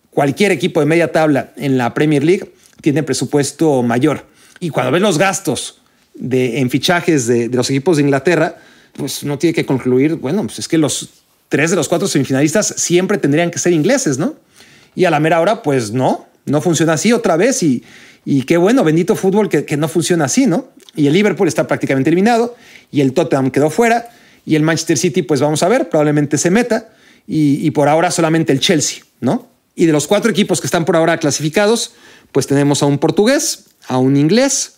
cualquier equipo de media tabla en la Premier League tiene presupuesto mayor. Y cuando ves los gastos de, en fichajes de, los equipos de Inglaterra, pues no tiene que concluir, bueno, pues es que los tres de los cuatro semifinalistas siempre tendrían que ser ingleses, ¿no? Y a la mera hora, pues no, no funciona así otra vez y, y qué bueno, bendito fútbol que, no funciona así, ¿no? Y el Liverpool está prácticamente eliminado y el Tottenham quedó fuera y el Manchester City, pues vamos a ver, probablemente se meta y, y por ahora solamente el Chelsea, ¿no? Y de los cuatro equipos que están por ahora clasificados, pues tenemos a un portugués, a un inglés,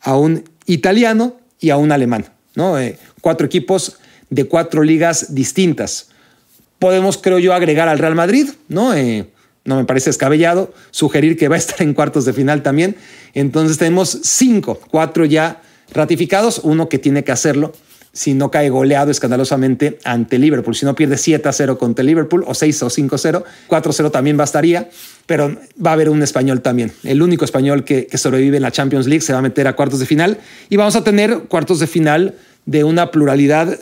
a un italiano y a un alemán, ¿no? Eh, cuatro equipos de cuatro ligas distintas. Podemos, creo yo, agregar al Real Madrid, ¿no? Eh, no me parece descabellado sugerir que va a estar en cuartos de final también. Entonces tenemos cinco, cuatro ya ratificados, uno que tiene que hacerlo si no cae goleado escandalosamente ante Liverpool. Si no pierde 7 a 0 contra Liverpool o 6 o 5 a 0, 4 a 0 también bastaría, pero va a haber un español también. El único español que, sobrevive en la Champions League se va a meter a cuartos de final y vamos a tener cuartos de final de una pluralidad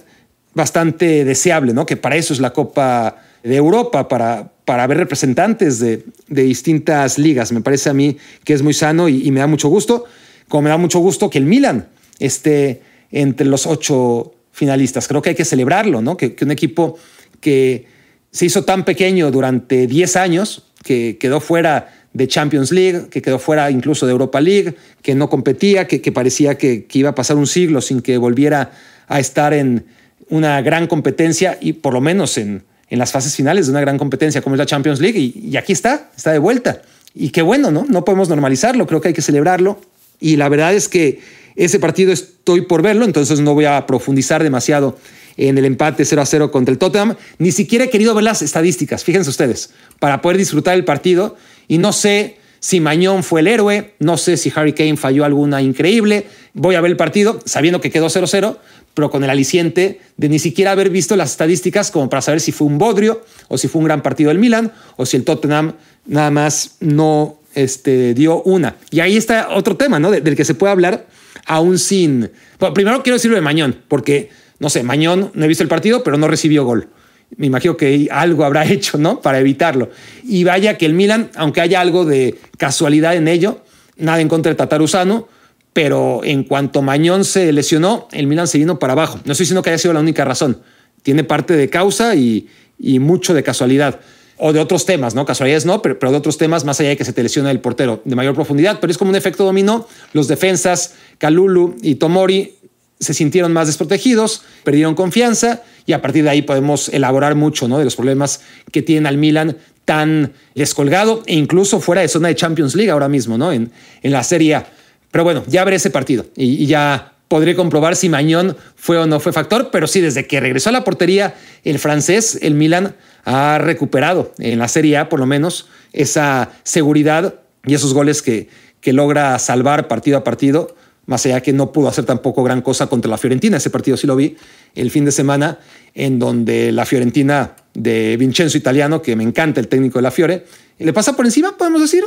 bastante deseable, ¿no? Que para eso es la Copa de Europa, para, para ver representantes de, distintas ligas. Me parece a mí que es muy sano y, me da mucho gusto, como me da mucho gusto que el Milan esté entre los ocho finalistas. Creo que hay que celebrarlo, ¿no? Que, un equipo que se hizo tan pequeño durante 10 años, que quedó fuera de Champions League, que quedó fuera incluso de Europa League, que no competía, que, parecía que, iba a pasar un siglo sin que volviera a estar en una gran competencia y por lo menos en, en las fases finales de una gran competencia como es la Champions League. Y, aquí está, está de vuelta. Y qué bueno, ¿no? No podemos normalizarlo, creo que hay que celebrarlo. Y la verdad es que ese partido estoy por verlo, entonces no voy a profundizar demasiado en el empate 0 a 0 contra el Tottenham. Ni siquiera he querido ver las estadísticas, fíjense ustedes, para poder disfrutar el partido. Y no sé si Mañón fue el héroe, no sé si Harry Kane falló alguna increíble. Voy a ver el partido sabiendo que quedó 0-0, pero con el aliciente de ni siquiera haber visto las estadísticas como para saber si fue un bodrio o si fue un gran partido del Milan o si el Tottenham nada más no este, dio una. Y ahí está otro tema, ¿no? del que se puede hablar aún sin... primero quiero decirlo de Mañón, porque, no sé, Mañón no he visto el partido, pero no recibió gol. Me imagino que algo habrá hecho, ¿no? Para evitarlo. Y vaya que el Milan, aunque haya algo de casualidad en ello, nada en contra de Tataruzano, pero en cuanto Mañón se lesionó, el Milan se vino para abajo. No estoy diciendo que haya sido la única razón. Tiene parte de causa y, mucho de casualidad o de otros temas, ¿no? Casualidades no, pero, pero, de otros temas más allá de que se te lesiona el portero de mayor profundidad, pero es como un efecto dominó. Los defensas, Kalulu y Tomori, se sintieron más desprotegidos, perdieron confianza y a partir de ahí podemos elaborar mucho, ¿no? De los problemas que tienen al Milan tan descolgado e incluso fuera de zona de Champions League ahora mismo, ¿no? En, en la Serie A. Pero bueno, ya veré ese partido y, ya podré comprobar si Mañón fue o no fue factor, pero sí, desde que regresó a la portería el francés, el Milan ha recuperado en la Serie A por lo menos esa seguridad y esos goles que, que logra salvar partido a partido, más allá que no pudo hacer tampoco gran cosa contra la Fiorentina. Ese partido sí lo vi el fin de semana, en donde la Fiorentina de Vincenzo Italiano, que me encanta el técnico de la Fiore, le pasa por encima, podemos decir,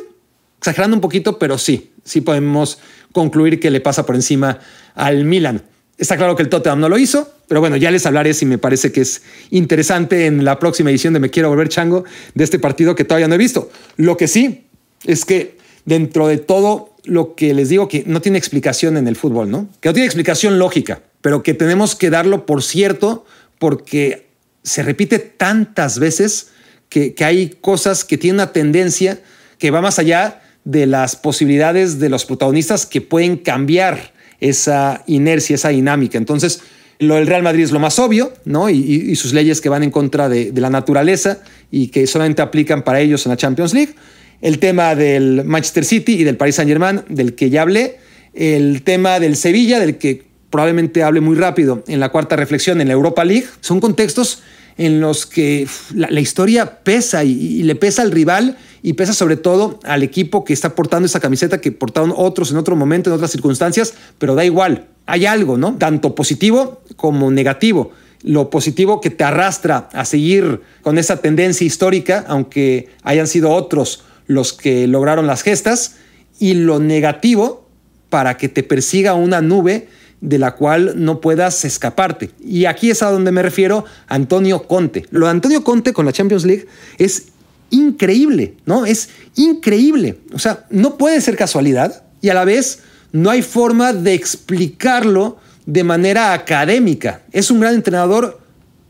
exagerando un poquito, pero sí, sí podemos concluir que le pasa por encima al Milan. Está claro que el Tottenham no lo hizo, pero bueno, ya les hablaré si me parece que es interesante en la próxima edición de Me Quiero Volver Chango de este partido que todavía no he visto. Lo que sí es que dentro de todo lo que les digo que no tiene explicación en el fútbol, ¿no? Que no tiene explicación lógica, pero que tenemos que darlo por cierto porque se repite tantas veces que, que hay cosas que tienen una tendencia que va más allá de las posibilidades de los protagonistas que pueden cambiar esa inercia, esa dinámica. Entonces, lo del Real Madrid es lo más obvio, ¿no? Y, sus leyes que van en contra de, la naturaleza y que solamente aplican para ellos en la Champions League. El tema del Manchester City y del Paris Saint-Germain, del que ya hablé. El tema del Sevilla, del que probablemente hable muy rápido en la cuarta reflexión en la Europa League. Son contextos en los que la, historia pesa y, le pesa al rival y pesa sobre todo al equipo que está portando esa camiseta que portaron otros en otro momento, en otras circunstancias, pero da igual. Hay algo, ¿no? Tanto positivo como negativo. Lo positivo que te arrastra a seguir con esa tendencia histórica, aunque hayan sido otros los que lograron las gestas, y lo negativo para que te persiga una nube de la cual no puedas escaparte. Y aquí es a donde me refiero Antonio Conte. Lo de Antonio Conte con la Champions League es increíble, ¿no? Es increíble. O sea, no puede ser casualidad y a la vez no hay forma de explicarlo de manera académica. ¿Es un gran entrenador?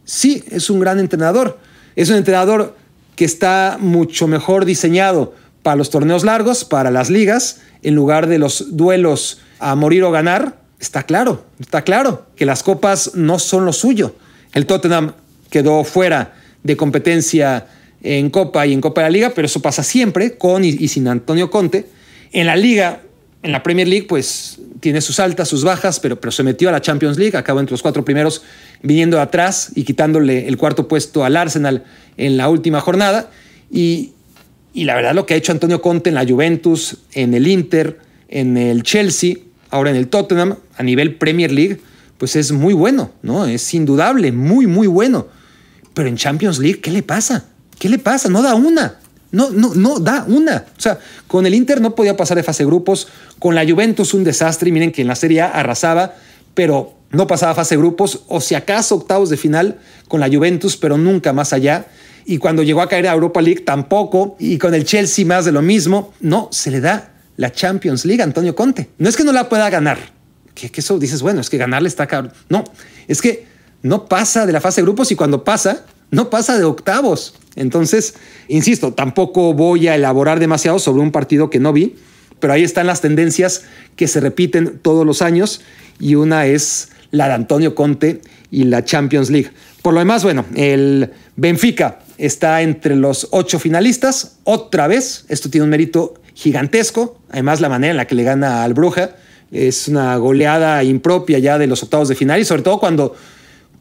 Sí, es un gran entrenador. Es un entrenador que está mucho mejor diseñado para los torneos largos, para las ligas, en lugar de los duelos a morir o ganar. Está claro, está claro que las copas no son lo suyo. El Tottenham quedó fuera de competencia en Copa y en Copa de la Liga, pero eso pasa siempre con y, sin Antonio Conte. En la Liga, en la Premier League, pues tiene sus altas, sus bajas, pero, pero se metió a la Champions League, acabó entre los cuatro primeros, viniendo atrás y quitándole el cuarto puesto al Arsenal en la última jornada. Y, y la verdad lo que ha hecho Antonio Conte en la Juventus, en el Inter, en el Chelsea, ahora en el Tottenham, a nivel Premier League, pues es muy bueno, ¿no? Es indudable, muy, muy bueno. Pero en Champions League, ¿qué le pasa? ¿Qué le pasa? No da una. No, no, no da una. O sea, con el Inter no podía pasar de fase grupos, con la Juventus un desastre, y miren que en la Serie A arrasaba, pero no pasaba fase grupos, o si acaso octavos de final con la Juventus, pero nunca más allá. Y cuando llegó a caer a Europa League tampoco, y con el Chelsea más de lo mismo, no, se le da la Champions League Antonio Conte. No es que no la pueda ganar, que, que eso dices, bueno, es que ganarle está cabrón. No, es que no pasa de la fase de grupos y cuando pasa, no pasa de octavos. Entonces, insisto, tampoco voy a elaborar demasiado sobre un partido que no vi, pero ahí están las tendencias que se repiten todos los años y una es la de Antonio Conte y la Champions League. Por lo demás, bueno, el Benfica está entre los ocho finalistas, otra vez, esto tiene un mérito gigantesco, además la manera en la que le gana al Bruja es una goleada impropia ya de los octavos de final y sobre todo cuando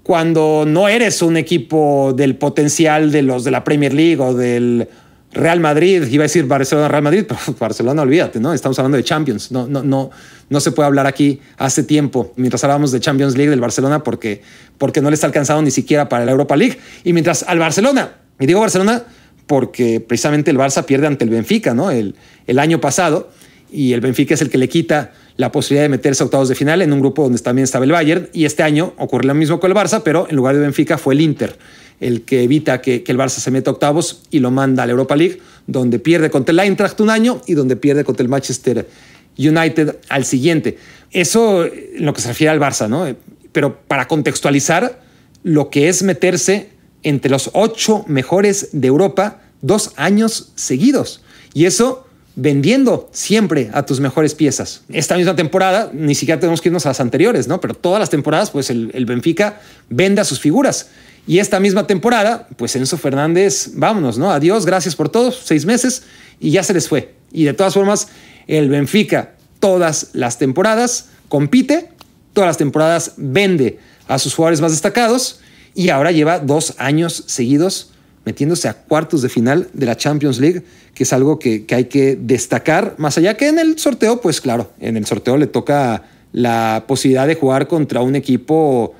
cuando no eres un equipo del potencial de los de la Premier League o del Real Madrid, iba a decir Barcelona, Real Madrid, pero Barcelona, olvídate, ¿no? Estamos hablando de Champions. No, no, no, no se puede hablar aquí hace tiempo, mientras hablábamos de Champions League del Barcelona, porque, porque no les está alcanzado ni siquiera para la Europa League. Y mientras al Barcelona, y digo Barcelona porque precisamente el Barça pierde ante el Benfica, ¿no? El, el año pasado, y el Benfica es el que le quita la posibilidad de meterse a octavos de final en un grupo donde también estaba el Bayern. Y este año ocurre lo mismo con el Barça, pero en lugar de Benfica fue el Inter el que evita que, el Barça se meta a octavos y lo manda a la Europa League, donde pierde contra el Eintracht un año y donde pierde contra el Manchester United al siguiente. Eso en lo que se refiere al Barça, ¿no? Pero para contextualizar lo que es meterse entre los ocho mejores de Europa dos años seguidos. Y eso vendiendo siempre a tus mejores piezas. Esta misma temporada, ni siquiera tenemos que irnos a las anteriores, ¿no? Pero todas las temporadas, pues el, Benfica vende a sus figuras. Y esta misma temporada, pues Enzo Fernández, vámonos, ¿no? Adiós, gracias por todo, seis meses y ya se les fue. Y de todas formas, el Benfica todas las temporadas compite, todas las temporadas vende a sus jugadores más destacados y ahora lleva dos años seguidos metiéndose a cuartos de final de la Champions League, que es algo que, hay que destacar, más allá que en el sorteo, pues claro, en el sorteo le toca la posibilidad de jugar contra un equipo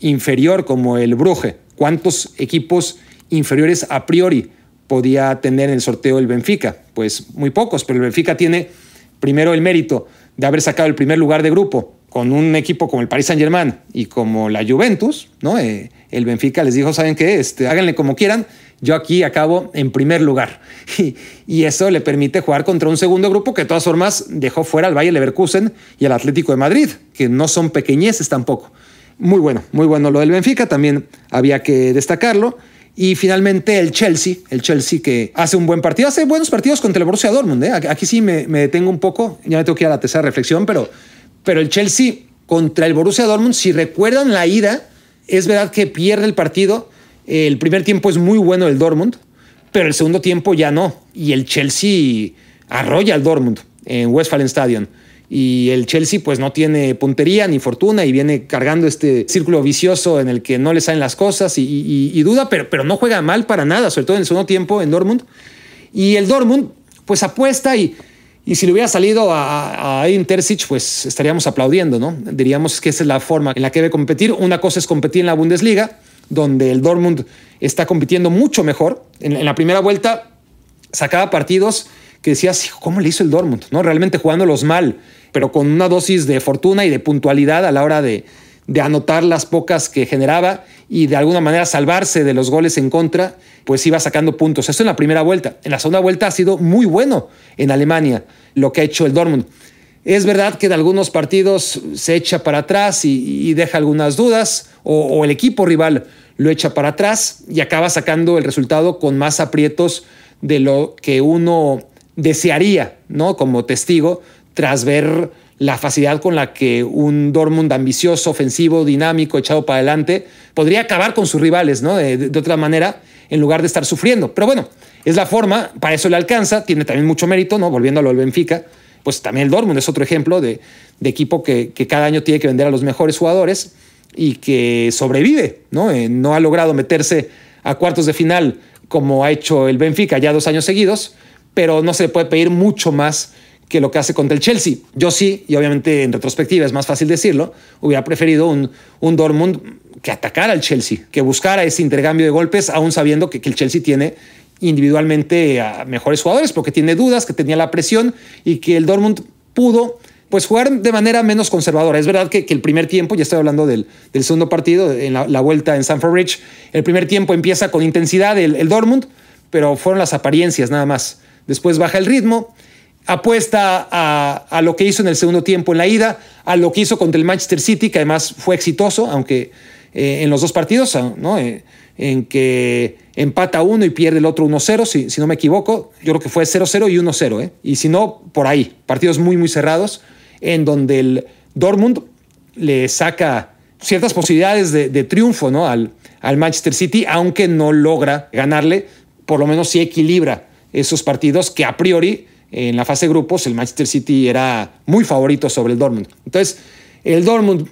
inferior como el Bruje. ¿Cuántos equipos inferiores a priori podía tener en el sorteo el Benfica? Pues muy pocos, pero el Benfica tiene primero el mérito de haber sacado el primer lugar de grupo con un equipo como el Paris Saint Germain y como la Juventus, ¿no? Eh, el Benfica les dijo, ¿saben qué? Este, háganle como quieran, yo aquí acabo en primer lugar. Y, eso le permite jugar contra un segundo grupo que de todas formas dejó fuera al Bayer Leverkusen y al Atlético de Madrid, que no son pequeñeces tampoco. Muy bueno, muy bueno lo del Benfica, también había que destacarlo. Y finalmente el Chelsea, el Chelsea que hace un buen partido, hace buenos partidos contra el Borussia Dortmund. ¿eh? Aquí sí me, detengo un poco, ya me tengo que ir a la tercera reflexión, pero, pero el Chelsea contra el Borussia Dortmund, si recuerdan la ida, es verdad que pierde el partido, el primer tiempo es muy bueno el Dortmund, pero el segundo tiempo ya no. Y el Chelsea arrolla al Dortmund en Westfalen Stadium. Y el Chelsea pues no tiene puntería ni fortuna y viene cargando este círculo vicioso en el que no le salen las cosas y, duda, pero, pero no juega mal para nada, sobre todo en el segundo tiempo en Dortmund. Y el Dortmund pues apuesta y, y si le hubiera salido a, a pues estaríamos aplaudiendo, ¿no? Diríamos que esa es la forma en la que debe competir. Una cosa es competir en la Bundesliga donde el Dortmund está compitiendo mucho mejor. En, la primera vuelta sacaba partidos que decías, ¿cómo le hizo el Dortmund? ¿No? Realmente jugándolos mal, pero con una dosis de fortuna y de puntualidad a la hora de, de anotar las pocas que generaba y de alguna manera salvarse de los goles en contra, pues iba sacando puntos. Eso en la primera vuelta. En la segunda vuelta ha sido muy bueno en Alemania lo que ha hecho el Dortmund. Es verdad que en algunos partidos se echa para atrás y, deja algunas dudas, o, el equipo rival lo echa para atrás y acaba sacando el resultado con más aprietos de lo que uno desearía, ¿no? Como testigo, tras ver la facilidad con la que un Dortmund ambicioso, ofensivo, dinámico, echado para adelante, podría acabar con sus rivales, ¿no? De, otra manera, en lugar de estar sufriendo. Pero bueno, es la forma, para eso le alcanza, tiene también mucho mérito, ¿no? Volviendo a lo del Benfica, pues también el Dortmund es otro ejemplo de, equipo que, cada año tiene que vender a los mejores jugadores y que sobrevive, ¿no? Eh, no ha logrado meterse a cuartos de final como ha hecho el Benfica ya dos años seguidos, pero no se le puede pedir mucho más que lo que hace contra el Chelsea. Yo sí, y obviamente en retrospectiva es más fácil decirlo, hubiera preferido un, un Dortmund que atacara al Chelsea, que buscara ese intercambio de golpes, aún sabiendo que, que el Chelsea tiene individualmente a mejores jugadores, porque tiene dudas, que tenía la presión y que el Dortmund pudo pues jugar de manera menos conservadora. Es verdad que, el primer tiempo, ya estoy hablando del, segundo partido, en la, vuelta en Sanford Ridge, el primer tiempo empieza con intensidad el, el, Dortmund, pero fueron las apariencias nada más. Después baja el ritmo, apuesta a, lo que hizo en el segundo tiempo en la ida, a lo que hizo contra el Manchester City, que además fue exitoso, aunque eh, en los dos partidos, ¿no? Eh, en que empata uno y pierde el otro 1-0, si, si, no me equivoco. Yo creo que fue 0-0 y 1-0, ¿eh? y si no, por ahí. Partidos muy, muy cerrados, en donde el Dortmund le saca ciertas posibilidades de, triunfo ¿no? al, al Manchester City, aunque no logra ganarle, por lo menos sí equilibra esos partidos que a priori en la fase de grupos el Manchester City era muy favorito sobre el Dortmund. Entonces, el Dortmund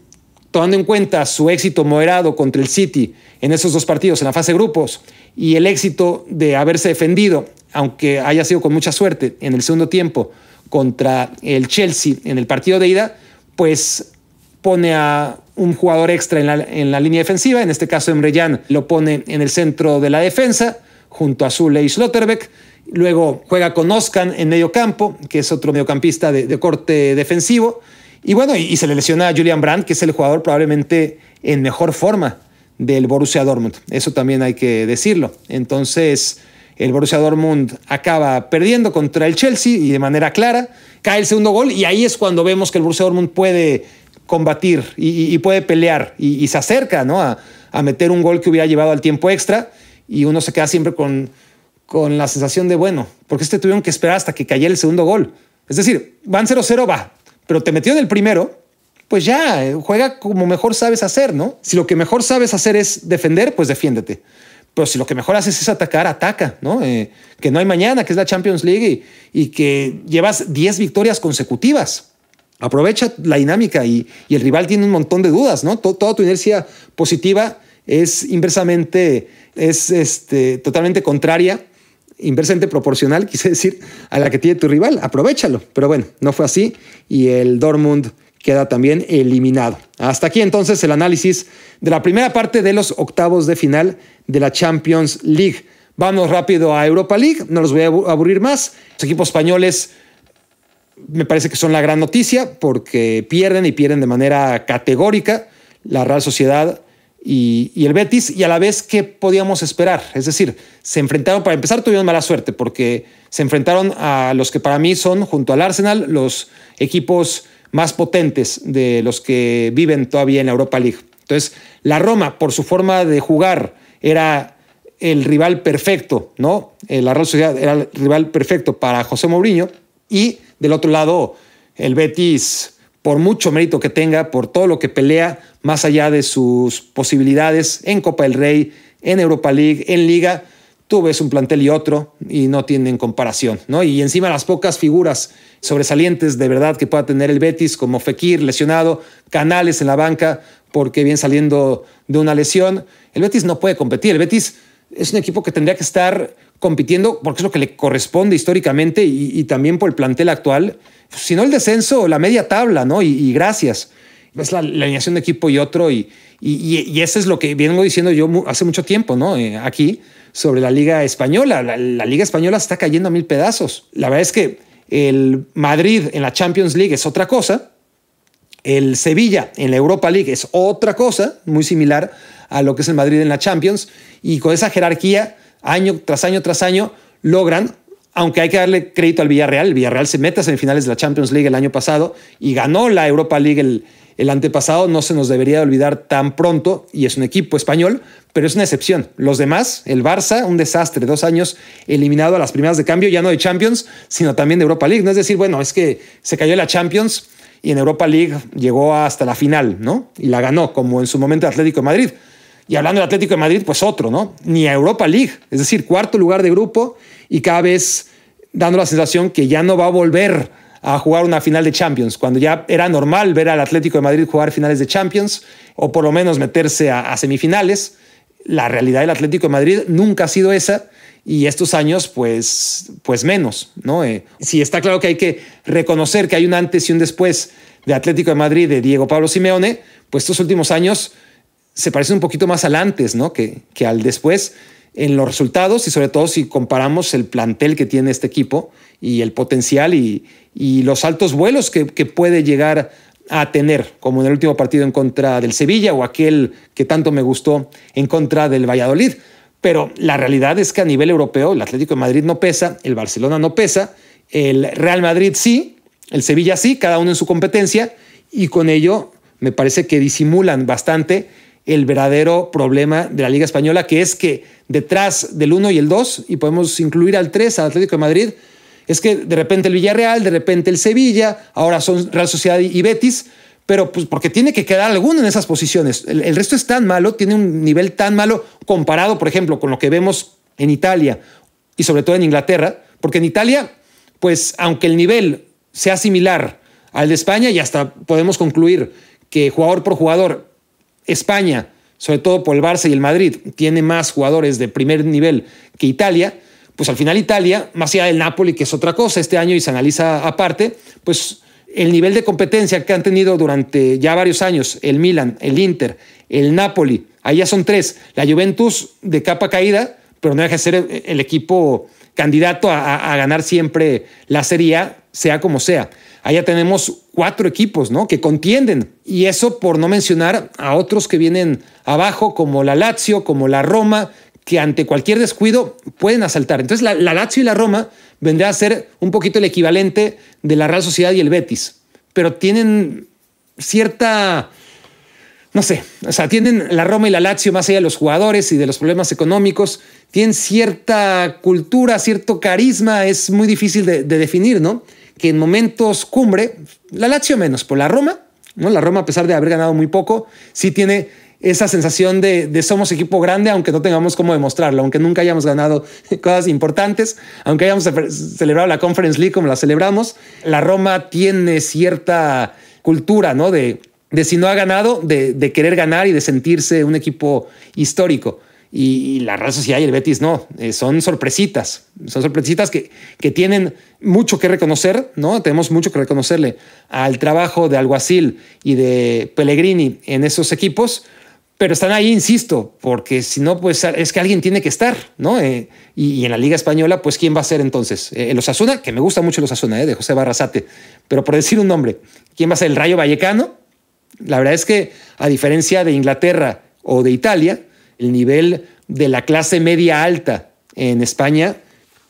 tomando en cuenta su éxito moderado contra el City en esos dos partidos en la fase de grupos y el éxito de haberse defendido, aunque haya sido con mucha suerte en el segundo tiempo contra el Chelsea en el partido de ida, pues pone a un jugador extra en la, línea defensiva, en este caso Emre Can lo pone en el centro de la defensa, junto a Zule y Schlotterbeck, luego juega con Oskan en medio campo, que es otro mediocampista de corte defensivo, y bueno, y, se le lesiona a Julian Brandt, que es el jugador probablemente en mejor forma del Borussia Dortmund. Eso también hay que decirlo. Entonces, el Borussia Dortmund acaba perdiendo contra el Chelsea y de manera clara cae el segundo gol y ahí es cuando vemos que el Borussia Dortmund puede combatir y, puede pelear y, se acerca ¿no? a, meter un gol que hubiera llevado al tiempo extra y uno se queda siempre con, con la sensación de, bueno, porque este tuvieron que esperar hasta que cayera el segundo gol? Es decir, van 0-0, va, pero te metió en el primero, pues ya, eh, juega como mejor sabes hacer, ¿no? Si lo que mejor sabes hacer es defender, pues defiéndete. Pero si lo que mejor haces es atacar, ataca, ¿no? Eh, que no hay mañana, que es la Champions League y, que llevas 10 victorias consecutivas. Aprovecha la dinámica y, el rival tiene un montón de dudas, ¿no? toda tu inercia positiva es inversamente, es este, totalmente contraria inversamente proporcional, quise decir, a la que tiene tu rival. Aprovechalo. Pero bueno, no fue así y el Dortmund queda también eliminado. Hasta aquí entonces el análisis de la primera parte de los octavos de final de la Champions League. Vamos rápido a Europa League, no los voy a aburrir más. Los equipos españoles me parece que son la gran noticia porque pierden y pierden de manera categórica. La Real Sociedad y, el Betis, y a la vez, ¿qué podíamos esperar? Es decir, se enfrentaron, para empezar, tuvieron mala suerte, porque se enfrentaron a los que para mí son, junto al Arsenal, los equipos más potentes de los que viven todavía en la Europa League. Entonces, la Roma, por su forma de jugar, era el rival perfecto, ¿no? La Real Sociedad era el rival perfecto para José Mourinho, y del otro lado, el Betis por mucho mérito que tenga, por todo lo que pelea, más allá de sus posibilidades en Copa del Rey, en Europa League, en Liga, tú ves un plantel y otro y no tienen comparación, ¿no? Y encima las pocas figuras sobresalientes de verdad que pueda tener el Betis, como Fekir lesionado, Canales en la banca, porque viene saliendo de una lesión, el Betis no puede competir, el Betis es un equipo que tendría que estar compitiendo porque es lo que le corresponde históricamente y, también por el plantel actual. Si no el descenso, la media tabla, ¿no? Y, gracias. Es la, alineación de equipo y otro y, y, eso es lo que vengo diciendo yo hace mucho tiempo, ¿no? Eh, aquí sobre la Liga Española. La, la, Liga Española está cayendo a mil pedazos. La verdad es que el Madrid en la Champions League es otra cosa. El Sevilla en la Europa League es otra cosa, muy similar a lo que es el Madrid en la Champions. Y con esa jerarquía, año tras año tras año, logran aunque hay que darle crédito al Villarreal, el Villarreal se mete a semifinales de la Champions League el año pasado y ganó la Europa League el, el antepasado, no se nos debería olvidar tan pronto, y es un equipo español, pero es una excepción. Los demás, el Barça, un desastre, dos años eliminado a las primeras de cambio, ya no de Champions, sino también de Europa League. No es decir, bueno, es que se cayó la Champions y en Europa League llegó hasta la final, ¿no? Y la ganó, como en su momento Atlético de Madrid. Y hablando del Atlético de Madrid, pues otro, ¿no? Ni a Europa League, es decir, cuarto lugar de grupo y cada vez dando la sensación que ya no va a volver a jugar una final de Champions, cuando ya era normal ver al Atlético de Madrid jugar finales de Champions o por lo menos meterse a, semifinales. La realidad del Atlético de Madrid nunca ha sido esa y estos años pues, pues menos. ¿no? Eh, está claro que hay que reconocer que hay un antes y un después de Atlético de Madrid de Diego Pablo Simeone, pues estos últimos años se parecen un poquito más al antes ¿no? que, que al después en los resultados y sobre todo si comparamos el plantel que tiene este equipo y el potencial y, los altos vuelos que, puede llegar a tener, como en el último partido en contra del Sevilla o aquel que tanto me gustó en contra del Valladolid. Pero la realidad es que a nivel europeo el Atlético de Madrid no pesa, el Barcelona no pesa, el Real Madrid sí, el Sevilla sí, cada uno en su competencia y con ello me parece que disimulan bastante el verdadero problema de la Liga Española, que es que detrás del 1 y el 2, y podemos incluir al 3, al Atlético de Madrid, es que de repente el Villarreal, de repente el Sevilla, ahora son Real Sociedad y Betis, pero pues porque tiene que quedar alguno en esas posiciones. El, resto es tan malo, tiene un nivel tan malo comparado, por ejemplo, con lo que vemos en Italia y sobre todo en Inglaterra, porque en Italia, pues aunque el nivel sea similar al de España y hasta podemos concluir que jugador por jugador España, sobre todo por el Barça y el Madrid, tiene más jugadores de primer nivel que Italia, pues al final Italia, más allá del Napoli, que es otra cosa este año y se analiza aparte, pues el nivel de competencia que han tenido durante ya varios años el Milan, el Inter, el Napoli, ahí ya son tres, la Juventus de capa caída, pero no deja de ser el equipo candidato a, ganar siempre la Serie A, sea como sea. Allá tenemos cuatro equipos ¿no? que contienden. Y eso por no mencionar a otros que vienen abajo, como la Lazio, como la Roma, que ante cualquier descuido pueden asaltar. Entonces la, Lazio y la Roma vendrá a ser un poquito el equivalente de la Real Sociedad y el Betis, pero tienen cierta, no sé, o sea, tienen la Roma y la Lazio más allá de los jugadores y de los problemas económicos, tienen cierta cultura, cierto carisma, es muy difícil de, de definir, ¿no? Que en momentos cumbre, la Lazio menos, por la Roma, ¿no? La Roma, a pesar de haber ganado muy poco, sí tiene esa sensación de, somos equipo grande, aunque no tengamos cómo demostrarlo, aunque nunca hayamos ganado cosas importantes, aunque hayamos celebrado la Conference League como la celebramos, la Roma tiene cierta cultura, ¿no? De, de si no ha ganado, de, querer ganar y de sentirse un equipo histórico. Y, la Real Sociedad y el Betis no, eh, son sorpresitas, son sorpresitas que, que tienen mucho que reconocer, ¿no? Tenemos mucho que reconocerle al trabajo de Alguacil y de Pellegrini en esos equipos, pero están ahí, insisto, porque si no, pues es que alguien tiene que estar, ¿no? Eh, y, en la Liga Española, pues ¿quién va a ser entonces? Eh, Osasuna, que me gusta mucho el Osasuna, eh, de José Barrasate, pero por decir un nombre, ¿quién va a ser el Rayo Vallecano? La verdad es que, a diferencia de Inglaterra o de Italia, el nivel de la clase media alta en España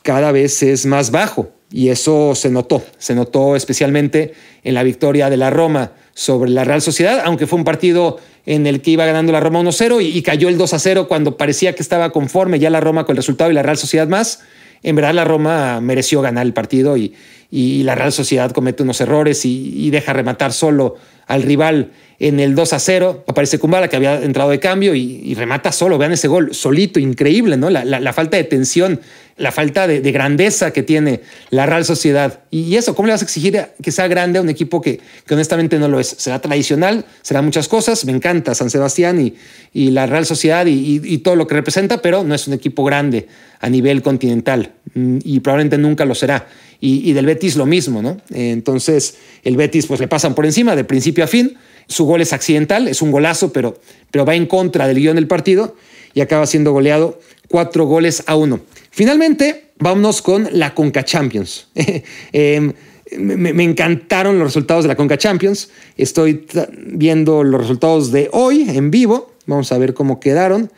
cada vez es más bajo y eso se notó, se notó especialmente en la victoria de la Roma sobre la Real Sociedad, aunque fue un partido en el que iba ganando la Roma 1-0 y, cayó el 2-0 cuando parecía que estaba conforme ya la Roma con el resultado y la Real Sociedad más. En verdad la Roma mereció ganar el partido y, la Real Sociedad comete unos errores y, deja rematar solo al rival en el 2 a 0. Aparece Kumbala, que había entrado de cambio, y, remata solo. Vean ese gol, solito, increíble, ¿no? La, falta de tensión, la falta de, grandeza que tiene la Real Sociedad. Y eso, ¿cómo le vas a exigir que sea grande a un equipo que, honestamente no lo es? Será tradicional, será muchas cosas. Me encanta San Sebastián y, y la Real Sociedad y, todo lo que representa, pero no es un equipo grande a nivel continental y probablemente nunca lo será. Y, del Betis lo mismo, ¿no? Entonces, el Betis pues le pasan por encima de principio a fin su gol es accidental, es un golazo, pero, pero va en contra del guion del partido y acaba siendo goleado cuatro goles a uno. Finalmente, vámonos con la Conca Champions. Em, me, encantaron los resultados de la Conca Champions. Estoy viendo los resultados de hoy en vivo. Vamos a ver cómo quedaron.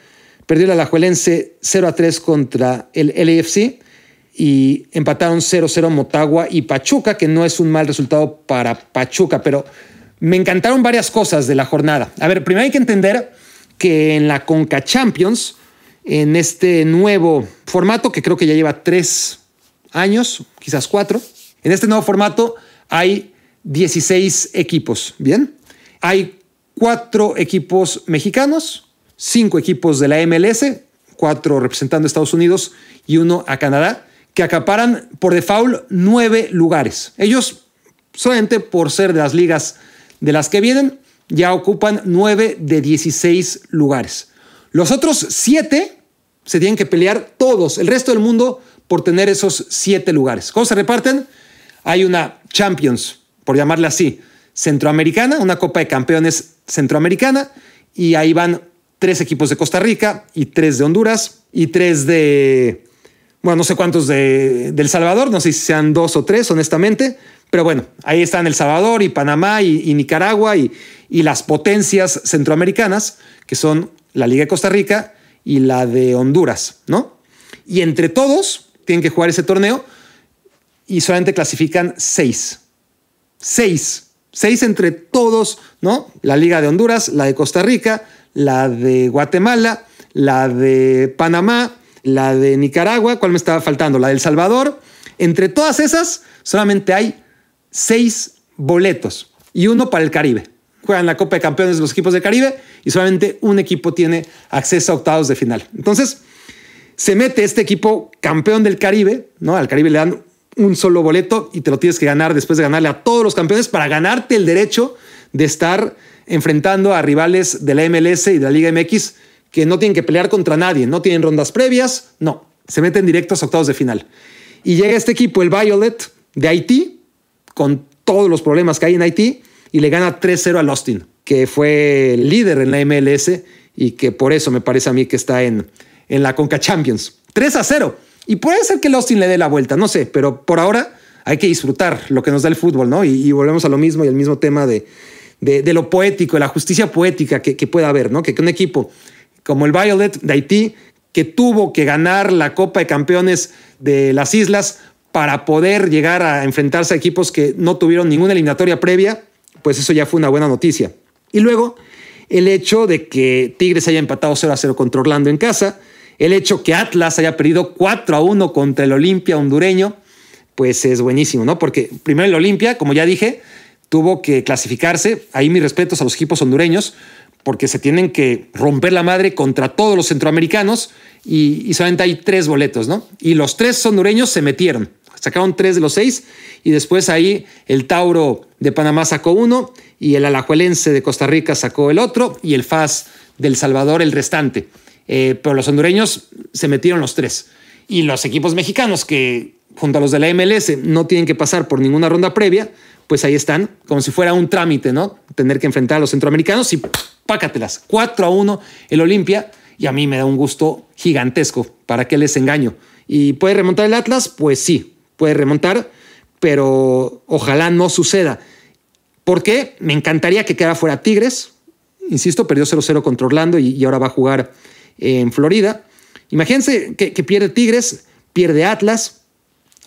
Perdió la Alajuelense 0 a 3 contra el LAFC. Y empataron 0-0 Motagua y Pachuca, que no es un mal resultado para Pachuca, pero me encantaron varias cosas de la jornada. A ver, primero hay que entender que en la Conca Champions, en este nuevo formato que creo que ya lleva tres años, quizás cuatro, en este nuevo formato hay 16 equipos, ¿bien? Hay cuatro equipos mexicanos, cinco equipos de la MLS, cuatro representando a Estados Unidos y uno a Canadá que acaparan por default nueve lugares. Ellos, solamente por ser de las ligas de las que vienen, ya ocupan nueve de 16 lugares. Los otros siete se tienen que pelear todos, el resto del mundo, por tener esos siete lugares. ¿Cómo se reparten? Hay una Champions, por llamarla así, centroamericana, una Copa de Campeones centroamericana, y ahí van tres equipos de Costa Rica y tres de Honduras y tres de bueno, no sé cuántos de, El Salvador, no sé si sean dos o tres, honestamente, pero bueno, ahí están El Salvador y Panamá y, Nicaragua y, y, las potencias centroamericanas, que son la Liga de Costa Rica y la de Honduras, ¿no? Y entre todos tienen que jugar ese torneo y solamente clasifican seis. Seis. Seis entre todos, ¿no? La Liga de Honduras, la de Costa Rica, la de Guatemala, la de Panamá la de Nicaragua, ¿cuál me estaba faltando? La del Salvador. Entre todas esas, solamente hay seis boletos y uno para el Caribe. Juegan la Copa de Campeones los equipos de Caribe y solamente un equipo tiene acceso a octavos de final. Entonces, se mete este equipo campeón del Caribe, ¿no? Al Caribe le dan un solo boleto y te lo tienes que ganar después de ganarle a todos los campeones para ganarte el derecho de estar enfrentando a rivales de la MLS y de la Liga MX que no tienen que pelear contra nadie, no tienen rondas previas, no, se meten directos a octavos de final. Y llega este equipo, el Violet de Haití, con todos los problemas que hay en Haití, y le gana 3-0 al Austin, que fue líder en la MLS y que por eso me parece a mí que está en, en la Conca Champions. 3 0. Y puede ser que el Austin le dé la vuelta, no sé, pero por ahora hay que disfrutar lo que nos da el fútbol, ¿no? Y, volvemos a lo mismo y al mismo tema de, de, lo poético, de la justicia poética que, que pueda haber, ¿no? Que, que un equipo como el Violet de Haití, que tuvo que ganar la Copa de Campeones de las Islas para poder llegar a enfrentarse a equipos que no tuvieron ninguna eliminatoria previa, pues eso ya fue una buena noticia. Y luego, el hecho de que Tigres haya empatado 0 a 0 contra Orlando en casa, el hecho que Atlas haya perdido 4 a 1 contra el Olimpia hondureño, pues es buenísimo, ¿no? Porque primero el Olimpia, como ya dije, tuvo que clasificarse, ahí mis respetos a los equipos hondureños, porque se tienen que romper la madre contra todos los centroamericanos y, solamente hay tres boletos, ¿no? Y los tres hondureños se metieron, sacaron tres de los seis y después ahí el Tauro de Panamá sacó uno y el Alajuelense de Costa Rica sacó el otro y el FAS del Salvador el restante. Eh, pero los hondureños se metieron los tres. Y los equipos mexicanos que junto a los de la MLS no tienen que pasar por ninguna ronda previa, pues ahí están, como si fuera un trámite, ¿no? Tener que enfrentar a los centroamericanos y pácatelas. 4 a 1 el Olimpia y a mí me da un gusto gigantesco. ¿Para qué les engaño? ¿Y puede remontar el Atlas? Pues sí, puede remontar, pero ojalá no suceda. ¿Por qué? Me encantaría que quedara fuera Tigres. Insisto, perdió 0-0 contra Orlando y, ahora va a jugar en Florida. Imagínense que, que pierde Tigres, pierde Atlas.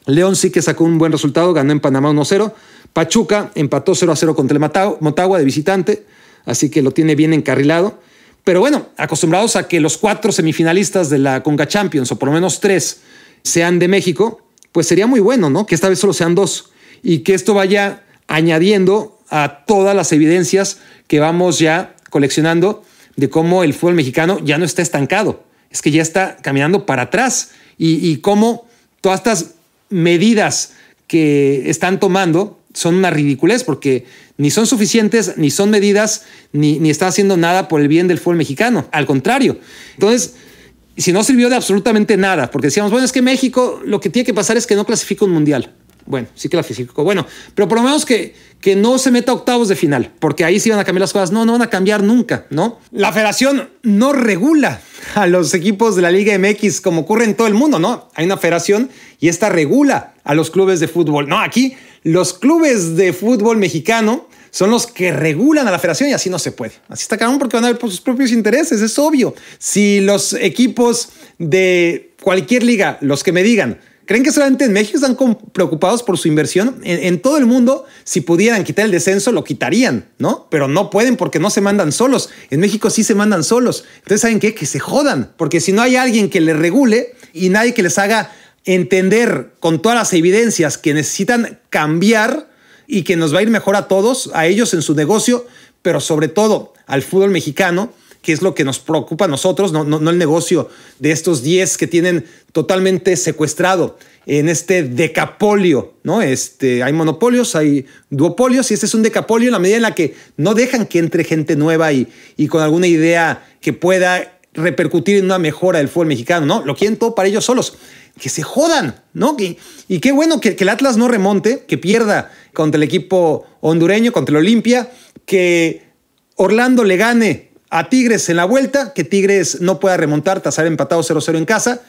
León sí que sacó un buen resultado, ganó en Panamá 1-0. Pachuca empató 0 0 contra el Motagua de visitante así que lo tiene bien encarrilado. Pero bueno, acostumbrados a que los cuatro semifinalistas de la Conga Champions, o por lo menos tres, sean de México, pues sería muy bueno, ¿no? Que esta vez solo sean dos y que esto vaya añadiendo a todas las evidencias que vamos ya coleccionando de cómo el fútbol mexicano ya no está estancado, es que ya está caminando para atrás y, y cómo todas estas medidas que están tomando son una ridiculez porque ni son suficientes, ni son medidas, ni, ni está haciendo nada por el bien del fútbol mexicano. Al contrario. Entonces, si no sirvió de absolutamente nada, porque decíamos, bueno, es que México lo que tiene que pasar es que no clasifica un mundial. Bueno, sí que la clasificó. Bueno, pero por lo menos que, que no se meta a octavos de final, porque ahí sí van a cambiar las cosas. No, no van a cambiar nunca, ¿no? La federación no regula a los equipos de la Liga MX como ocurre en todo el mundo, ¿no? Hay una federación y esta regula a los clubes de fútbol. No, aquí los clubes de fútbol mexicano son los que regulan a la federación y así no se puede. Así está cabrón porque van a ver por sus propios intereses, es obvio. Si los equipos de cualquier liga, los que me digan, ¿Creen que solamente en México están preocupados por su inversión? En, todo el mundo, si pudieran quitar el descenso, lo quitarían, ¿no? Pero no pueden porque no se mandan solos. En México sí se mandan solos. Entonces, ¿saben qué? Que se jodan. Porque si no hay alguien que les regule y nadie que les haga entender con todas las evidencias que necesitan cambiar y que nos va a ir mejor a todos, a ellos en su negocio, pero sobre todo al fútbol mexicano, que es lo que nos preocupa a nosotros, no, no, el negocio de estos 10 que tienen totalmente secuestrado en este decapolio, ¿no? Este, hay monopolios, hay duopolios y este es un decapolio en la medida en la que no dejan que entre gente nueva y, y con alguna idea que pueda repercutir en una mejora del fútbol mexicano, ¿no? Lo quieren todo para ellos solos. Que se jodan, ¿no? Y, y qué bueno que, que, el Atlas no remonte, que pierda contra el equipo hondureño, contra el Olimpia, que Orlando le gane a Tigres en la vuelta, que Tigres no pueda remontar tras haber empatado 0-0 en casa.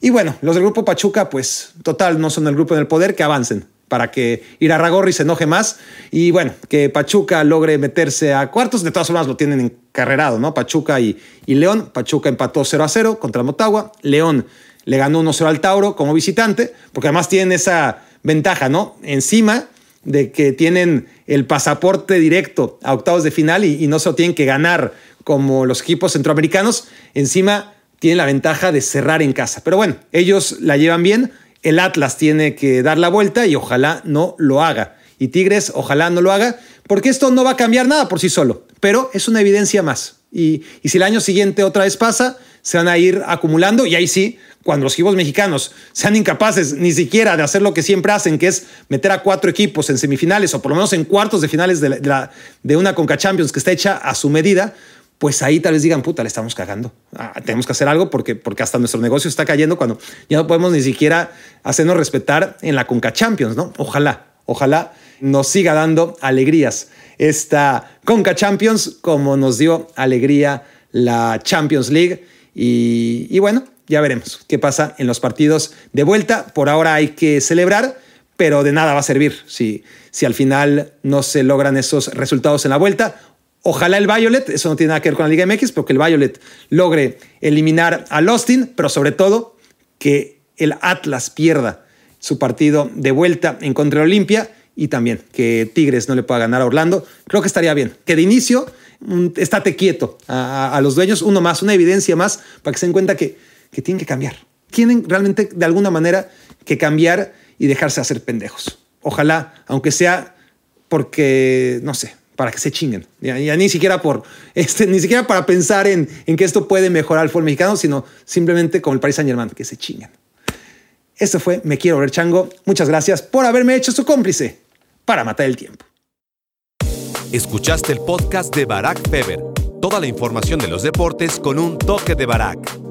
Y bueno, los del grupo Pachuca, pues total, no son el grupo en el poder, que avancen para que Irarragorri se enoje más y bueno, que Pachuca logre meterse a cuartos. De todas formas lo tienen encarrerado, ¿no? Pachuca y, y León. Pachuca empató 0 a 0 contra Motagua. León le ganó 1-0 al Tauro como visitante, porque además tienen esa ventaja, ¿no? Encima de que tienen el pasaporte directo a octavos de final y, no se lo tienen que ganar como los equipos centroamericanos, encima tienen la ventaja de cerrar en casa. Pero bueno, ellos la llevan bien. El Atlas tiene que dar la vuelta y ojalá no lo haga. Y Tigres, ojalá no lo haga, porque esto no va a cambiar nada por sí solo, pero es una evidencia más. Y, y si el año siguiente otra vez pasa, se van a ir acumulando y ahí sí, cuando los equipos mexicanos sean incapaces ni siquiera de hacer lo que siempre hacen, que es meter a cuatro equipos en semifinales o por lo menos en cuartos de finales de, la, de una Conca Champions que está hecha a su medida, pues ahí tal vez digan, puta, le estamos cagando. Ah, tenemos que hacer algo porque, porque hasta nuestro negocio está cayendo cuando ya no podemos ni siquiera hacernos respetar en la Conca Champions, ¿no? Ojalá, ojalá nos siga dando alegrías esta Conca Champions como nos dio alegría la Champions League. Y, y bueno, ya veremos qué pasa en los partidos de vuelta. Por ahora hay que celebrar, pero de nada va a servir si, si al final no se logran esos resultados en la vuelta Ojalá el Violet, eso no tiene nada que ver con la Liga MX, pero que el Violet logre eliminar al Austin, pero sobre todo que el Atlas pierda su partido de vuelta en contra de Olimpia y también que Tigres no le pueda ganar a Orlando. Creo que estaría bien. Que de inicio estate quieto a, los dueños, uno más, una evidencia más para que se den cuenta que, que tienen que cambiar. Tienen realmente de alguna manera que cambiar y dejarse hacer pendejos. Ojalá, aunque sea porque, no sé, para que se chinguen. Ya, ni siquiera por este, ni siquiera para pensar en, en, que esto puede mejorar el fútbol mexicano, sino simplemente como el Paris Saint Germain, que se chinguen. Esto fue Me Quiero Ver Chango. Muchas gracias por haberme hecho su cómplice para matar el tiempo. Escuchaste el podcast de Barack Feber. Toda la información de los deportes con un toque de Barack.